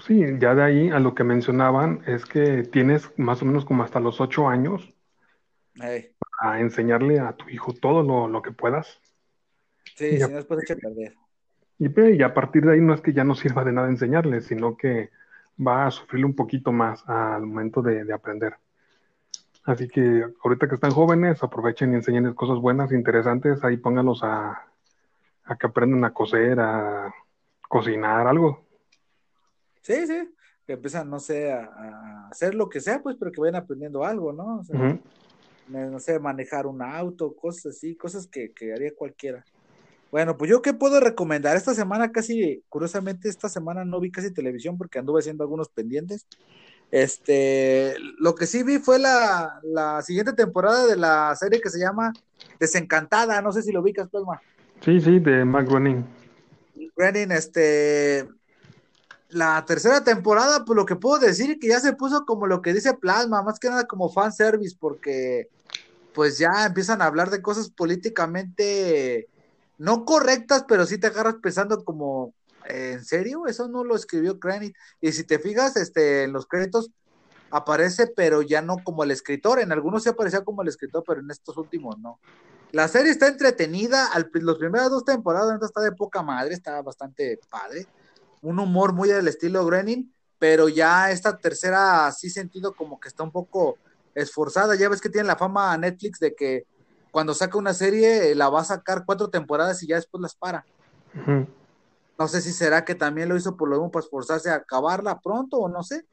Sí, ya de ahí a lo que mencionaban es que tienes más o menos como hasta los 8 años
Ey.
a enseñarle a tu hijo todo lo, lo que puedas.
Sí, si no después echa a perder.
Y, pe- y a partir de ahí no es que ya no sirva de nada enseñarle, sino que va a sufrir un poquito más al momento de, aprender. Así que ahorita que están jóvenes, aprovechen y enseñen cosas buenas, interesantes, ahí pónganlos a, a que aprendan a coser, a cocinar, algo.
Sí, sí, que empiezan, no sé, a, hacer lo que sea, pues, pero que vayan aprendiendo algo, ¿no? No sé, manejar un auto, cosas así, cosas que, que haría cualquiera. Bueno, pues yo qué puedo recomendar. Esta semana casi, curiosamente, esta semana no vi casi televisión porque anduve haciendo algunos pendientes. Este, lo que sí vi fue la, la siguiente temporada de la serie que se llama Desencantada. No sé si lo ubicas, Plasma.
Sí, sí, de Mac Groening.
Groening, este, la tercera temporada, pues lo que puedo decir que ya se puso como lo que dice Plasma, más que nada como fan service, porque pues ya empiezan a hablar de cosas políticamente no correctas, pero sí te agarras pensando como, ¿en serio? Eso no lo escribió Krennic. Y si te fijas, este, en los créditos aparece, pero ya no como el escritor. En algunos sí aparecía como el escritor, pero en estos últimos no. La serie está entretenida, al, los primeras dos temporadas está de poca madre, está bastante padre un humor muy del estilo Groening, pero ya esta tercera sí sentido como que está un poco esforzada. Ya ves que tiene la fama Netflix de que cuando saca una serie eh, la va a sacar cuatro temporadas y ya después las para. No sé si será que también lo hizo por lo mismo para esforzarse a acabarla pronto o no sé.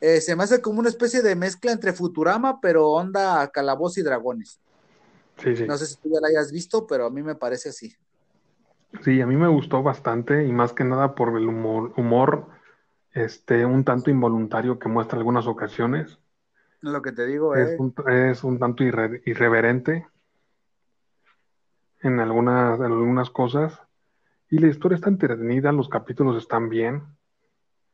Eh, se me hace como una especie de mezcla entre Futurama, pero onda calaboz y dragones. No sé si tú ya la hayas visto, pero a mí me parece así.
Sí, a mí me gustó bastante y más que nada por el humor, humor este, un tanto involuntario que muestra algunas ocasiones.
Lo que te digo
es, eh. un, es un tanto irreverente en algunas, en algunas cosas y la historia está entretenida, los capítulos están bien.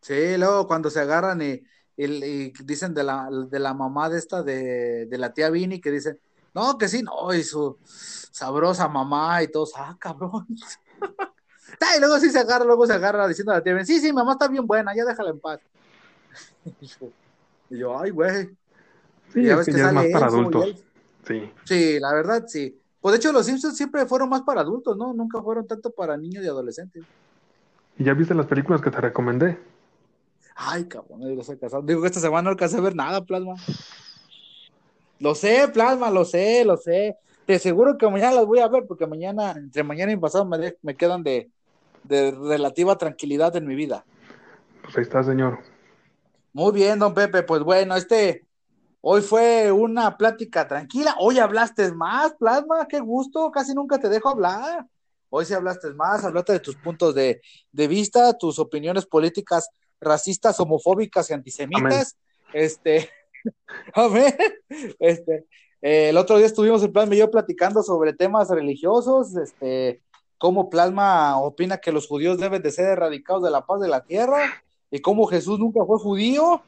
Sí, luego cuando se agarran y, y, dicen de la, de la mamá de esta, de, de la tía Vini, que dicen, no, que sí, no, y su sabrosa mamá y todos, ah, cabrón. y luego sí se agarra, luego se agarra diciendo a la tía, sí, sí, mamá está bien buena, ya déjala en paz. y yo, ay, güey.
Sí, ya ves que, es más para adultos. Sí.
Sí, la verdad, sí. Pues de hecho, los Simpsons siempre fueron más para adultos, ¿no? Nunca fueron tanto para niños y adolescentes.
¿Y ya viste las películas que te recomendé?
Ay, cabrón, Digo que esta semana no alcancé a ver nada, Plasma. Lo sé, Plasma, lo sé, lo sé. Te aseguro que mañana las voy a ver porque mañana, entre mañana y pasado, me, me quedan de, relativa tranquilidad en mi vida.
Pues ahí está, señor.
Muy bien, don Pepe. Pues bueno, este, hoy fue una plática tranquila. Hoy hablaste más, Plasma, qué gusto. Casi nunca te dejo hablar. Hoy sí hablaste más, hablaste de tus puntos de, vista, tus opiniones políticas racistas, homofóbicas y antisemitas. Este, a ver, este, eh, el otro día estuvimos en Plasma y yo platicando sobre temas religiosos, este, cómo Plasma opina que los judíos deben de ser erradicados de la paz de la tierra y cómo Jesús nunca fue judío.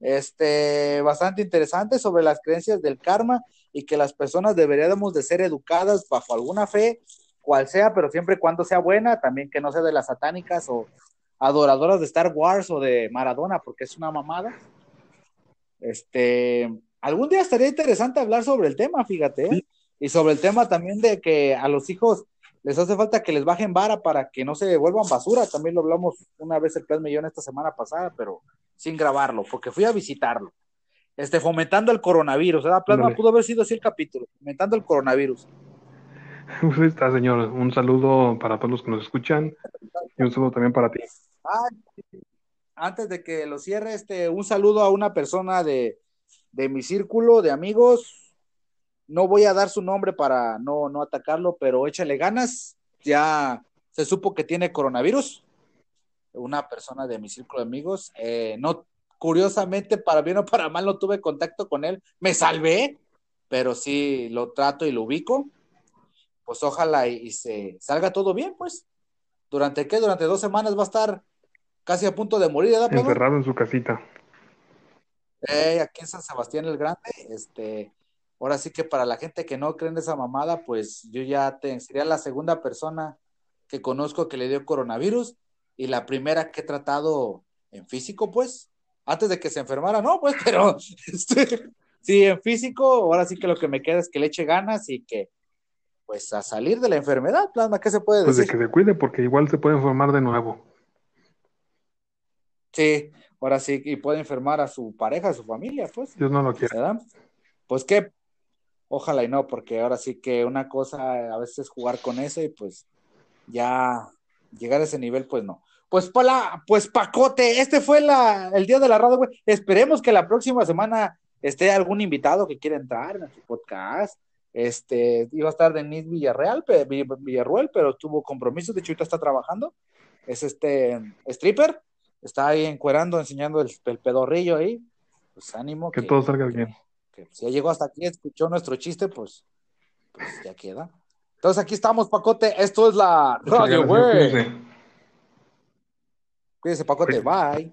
Este, bastante interesante sobre las creencias del karma y que las personas deberíamos de ser educadas bajo alguna fe, cual sea, pero siempre y cuando sea buena, también que no sea de las satánicas o adoradoras de Star Wars o de Maradona, porque es una mamada. Este, algún día estaría interesante hablar sobre el tema, fíjate, ¿eh? y sobre el tema también de que a los hijos les hace falta que les bajen vara para que no se vuelvan basura. También lo hablamos una vez el plan millón esta semana pasada, pero sin grabarlo, porque fui a visitarlo. Este, fomentando el coronavirus, ¿verdad? Plasma pudo haber sido así el capítulo, fomentando el coronavirus.
Pues está, señor. Un saludo para todos los que nos escuchan y un saludo también para ti.
antes de que lo cierre, este, un saludo a una persona de, de mi círculo de amigos. No voy a dar su nombre para no, no atacarlo, pero échale ganas. Ya se supo que tiene coronavirus. Una persona de mi círculo de amigos. Eh, no, curiosamente, para bien o para mal, no tuve contacto con él. Me salvé, pero sí lo trato y lo ubico. Pues ojalá y, se salga todo bien, pues. ¿Durante qué? Durante dos semanas va a estar casi a punto de morir, ¿verdad,
Encerrado en su casita.
Eh, aquí en San Sebastián el Grande, este, ahora sí que para la gente que no cree en esa mamada, pues yo ya te, sería la segunda persona que conozco que le dio coronavirus y la primera que he tratado en físico, pues, antes de que se enfermara, no, pues, pero este, sí, en físico, ahora sí que lo que me queda es que le eche ganas y que, pues, a salir de la enfermedad, plasma, ¿qué se puede decir?
Pues de que se cuide, porque igual se puede enfermar de nuevo.
Sí, ahora sí, y puede enfermar a su pareja, a su familia, pues.
Dios no lo quiere.
¿verdad? Pues que, ojalá y no, porque ahora sí que una cosa a veces es jugar con eso y pues ya llegar a ese nivel, pues no. Pues Pala, pues Pacote, este fue la, el día de la radio, güey. Esperemos que la próxima semana esté algún invitado que quiera entrar en nuestro podcast. Este, iba a estar Denise Villarreal, Villarruel, pero tuvo compromisos, de hecho ahorita está trabajando. Es este stripper, está ahí encuerando, enseñando el, el pedorrillo ahí. Pues ánimo.
Que todo salga bien.
que si ya llegó hasta aquí, escuchó nuestro chiste, pues, pues ya queda. Entonces aquí estamos, Pacote. Esto es la radio, güey.
Cuídense.
Pacote. Bye.